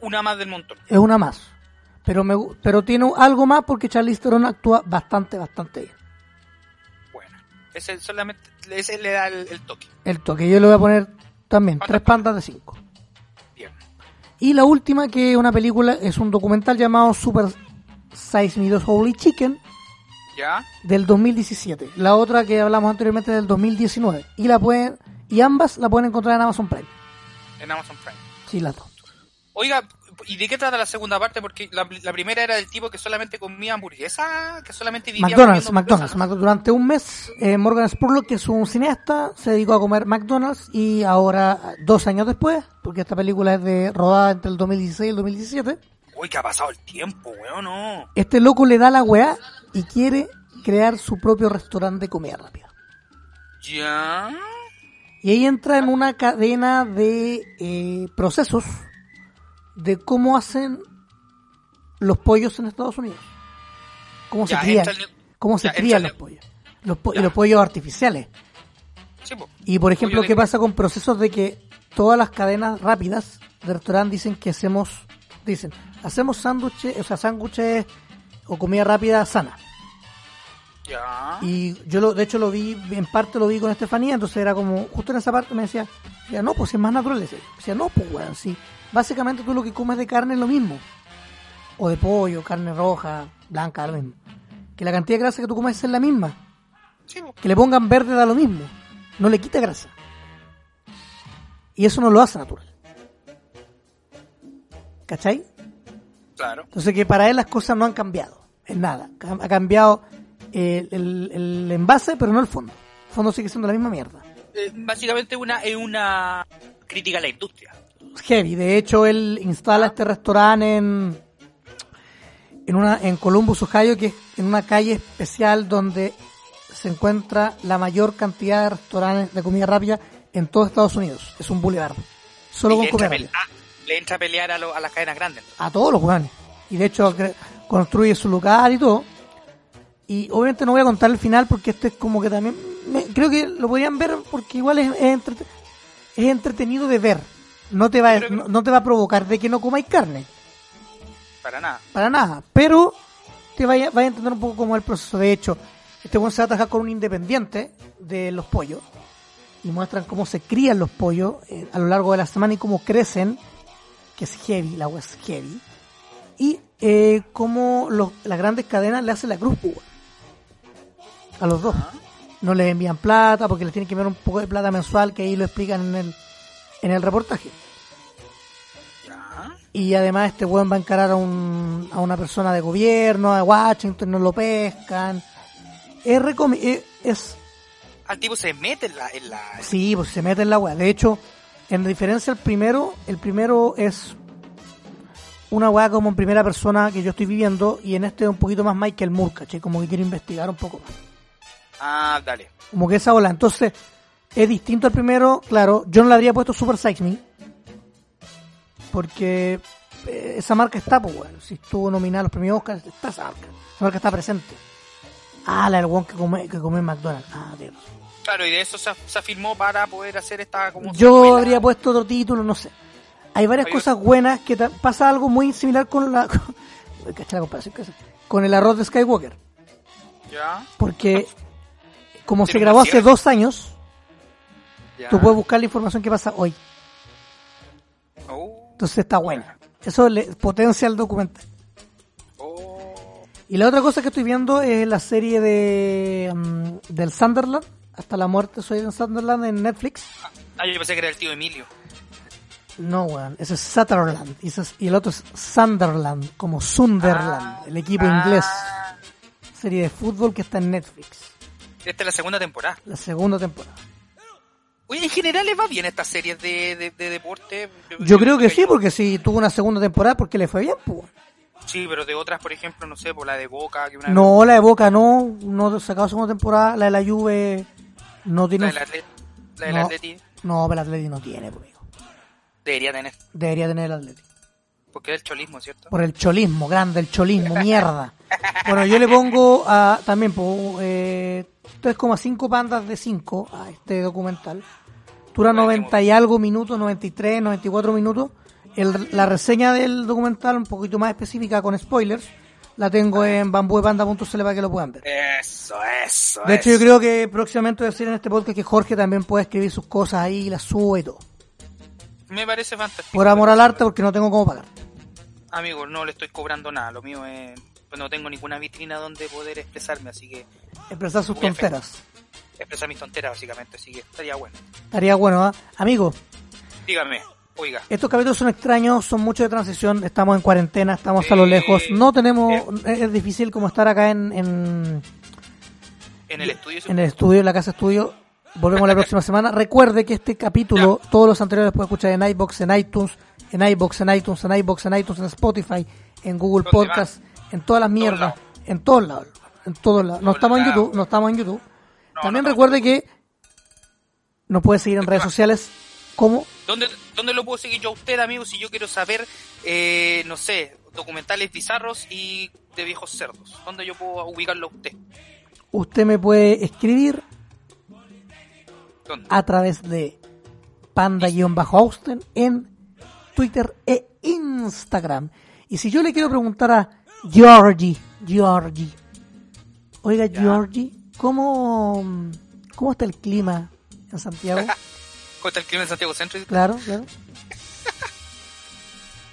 Una más del montón. Es una más. Pero me pero tiene algo más porque Charlize Theron actúa bastante, bastante bien. Bueno. Ese solamente, ese le da el, el toque. El toque, yo le voy a poner también ¿Cuántas tres pandas de cinco. Y la última, que es una película, es un documental llamado Super Size Me 2 Holy Chicken ¿Ya? del 2017. La otra que hablamos anteriormente del 2019. Y la pueden y ambas la pueden encontrar en Amazon Prime. En Amazon Prime. Sí, las dos. Oiga, ¿y de qué trata la segunda parte? Porque la, la primera era del tipo que solamente comía hamburguesa, que solamente vivía McDonald's, McDonald's. Durante un mes, eh, Morgan Spurlock, que es un cineasta, se dedicó a comer McDonald's y ahora, dos años después, porque esta película es de rodada entre el 2016 y el 2017, ¿no? Uy, que ha pasado el tiempo, weón, no. este loco le da la weá y quiere crear su propio restaurante de comida rápida. ¿Ya? Y ahí entra en una cadena de eh, procesos de cómo hacen los pollos en Estados Unidos. Cómo Ya, se crían, el- cómo se ya, crían los pollos. Los po- y los pollos artificiales. Sí, po. Y por ejemplo, de ¿qué pasa con procesos de que todas las cadenas rápidas de restaurante dicen que hacemos, dicen, hacemos sándwiches, o sea, sándwiches o comida rápida sana? Ya. Y yo lo, de hecho lo vi, en parte lo vi con Estefanía, entonces era como, justo en esa parte me decía, ya no, pues es más natural. Decía, decía, no, pues weón, sí. Básicamente tú lo que comes de carne es lo mismo. O de pollo, carne roja, blanca, lo mismo. Que la cantidad de grasa que tú comes es la misma. Que le pongan verde da lo mismo. No le quita grasa. Y eso no lo hace natural. ¿Cachai? Claro. Entonces que para él las cosas no han cambiado. En nada. Ha cambiado eh, el, el envase, pero no el fondo. El fondo sigue siendo la misma mierda. Eh, básicamente una, es una crítica a la industria. Heavy. De hecho, él instala este restaurante en, en, una, en Columbus, Ohio, que es en una calle especial donde se encuentra la mayor cantidad de restaurantes de comida rápida en todo Estados Unidos. Es un boulevard. Solo Y con comida rápida. le entra a pelear a, lo- a las cadenas grandes. a todos los weones. Y de hecho construye su lugar y todo. Y obviamente no voy a contar el final porque este es como que también... me- creo que lo podrían ver porque igual es, es, entrete- es entretenido de ver. No te, va, que- no, no te va a provocar de que no comáis carne. Para nada. Para nada. Pero te vaya, vaya a entender un poco cómo es el proceso. De hecho, este weón se va a trabajar con un independiente de los pollos. Y muestran cómo se crían los pollos eh, a lo largo de la semana y cómo crecen. Que es heavy, la agua es heavy. Y eh, cómo los, las grandes cadenas le hacen la cruz pues, weón. a los dos. No les envían plata porque les tienen que enviar un poco de plata mensual que ahí lo explican en el, en el reportaje. Y además este weón va a encarar a, un, a una persona de gobierno, a Washington, no lo pescan. Es, recomi- eh, es Al tipo se mete en la... En la sí, pues se mete en la weá. De hecho, en diferencia al primero, el primero es una weá como en primera persona que yo estoy viviendo y en este es un poquito más Michael Moore, ¿cachai? Como que quiero investigar un poco más. Ah, dale. Como que esa ola. Entonces, es distinto al primero, claro. Yo no le habría puesto Super Size Me. Porque eh, esa marca está, pues, bueno. Si estuvo nominada a los premios Oscar, está esa marca. Esa marca está presente. Ah, la del one que come, que come en McDonald's. Ah, Dios. Claro, y de eso se, se afirmó para poder hacer esta como Yo secuela. habría puesto otro título, no sé. Hay varias Hay cosas buenas que pasa algo muy similar con la. Con, con el arroz de Skywalker. Ya. Porque, como se grabó hace dos años, ya. tú puedes buscar la información que pasa hoy. Entonces está buena. Eso le potencia el documental. oh. Y la otra cosa que estoy viendo es la serie de mm, del Sunderland, hasta la muerte soy de Sunderland en Netflix. Ah, yo pensé que era el tío Emilio. No, weón. Ese es Sutherland. Y, ese es- y el otro es Sunderland, como Sunderland, el equipo Ah, inglés. Serie de fútbol que está en Netflix. Esta es la segunda temporada. La segunda temporada. Oye, en general les va bien estas series de, de, de deporte. Yo creo que sí, porque si tuvo una segunda temporada, porque le fue bien, pues. Sí, pero de otras, por ejemplo, no sé, por la de Boca, que una No, la de Boca no, no sacado segunda temporada. La de la Juve no la tiene. del Atleti, la del no, Atleti no, pero el Atleti no tiene, pues, amigo. debería tener, Debería tener el Atleti. porque es el cholismo, ¿cierto? Por el cholismo, grande el cholismo, mierda. Bueno, yo le pongo a, también po, eh, 3,5 pandas de 5 a este documental. Dura 90 y algo minutos, 93, 94 minutos. El- la reseña del documental, un poquito más específica con spoilers, la tengo en bambuepanda.cl para que lo puedan ver. Eso, eso. De hecho, yo creo que próximamente voy a decir en este podcast que Jorge también puede escribir sus cosas ahí y las sube y todo. Me parece fantástico. Por amor al arte, porque no tengo cómo pagar. Amigo, no le estoy cobrando nada. Lo mío es. Pues no tengo ninguna vitrina donde poder expresarme, así que. Expresar sus tonteras. Expresar mis tonteras, básicamente, así que estaría bueno. Estaría bueno, ¿ah? Amigo, Dígame, oiga. Estos capítulos son extraños, son muchos de transición, estamos en cuarentena, estamos a lo lejos, no tenemos, es difícil como estar acá en, en, En el estudio. en el estudio, en la casa estudio, volvemos la próxima semana. Recuerde que este capítulo, todos los anteriores puede escuchar en iBox, en iTunes, en iBox, en iTunes, en iBox, en iTunes, en Spotify, en Google ¿Dónde Podcast, en todas las mierdas, en todos lados, en todos lados. No estamos en. YouTube, no estamos en YouTube. No, También no, no. recuerde que nos puede seguir en redes sociales como ¿Dónde, ¿Dónde lo puedo seguir yo a usted, amigo, si yo quiero saber, eh, no sé, documentales bizarros y de viejos cerdos? ¿Dónde yo puedo ubicarlo a usted? usted me puede escribir ¿Dónde? a través de panda-austen en Twitter e Instagram. Y si yo le quiero preguntar a Georgie, Georgie, oiga Georgie, ¿cómo, ¿cómo está el clima en Santiago? ¿Cómo está el clima en Santiago Centro? Claro, claro.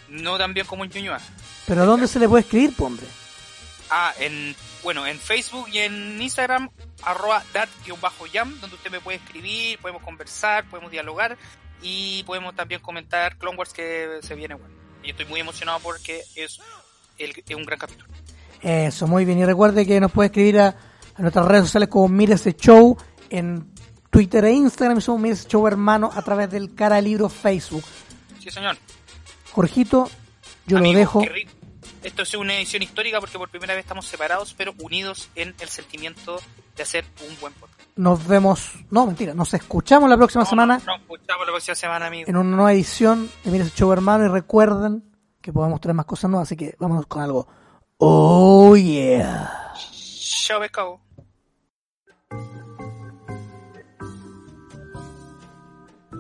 No tan bien como en Ñuñoa. Pero ¿dónde se le puede escribir, hombre? Ah, en, bueno, en Facebook y en Instagram, arroba dat-jam, donde usted me puede escribir, podemos conversar, podemos dialogar y podemos también comentar Clone Wars que se viene bueno. Y estoy muy emocionado porque es, el, es un gran capítulo. Eso, muy bien. Y recuerde que nos puede escribir a, a nuestras redes sociales como Mire ese Show en Twitter e Instagram y somos Mire ese Show hermano a través del cara libro Facebook. Sí, señor. Jorgito, yo Amigo, lo dejo. Esto es una edición histórica porque por primera vez estamos separados, pero unidos en el sentimiento de hacer un buen podcast. Nos vemos, no, mentira, nos escuchamos la próxima No, semana Nos escuchamos la próxima semana, amigo. en una nueva edición de Mira ese Show hermano y recuerden que podemos traer más cosas nuevas, así que vámonos con algo. Oh yeah. Chao, pescado.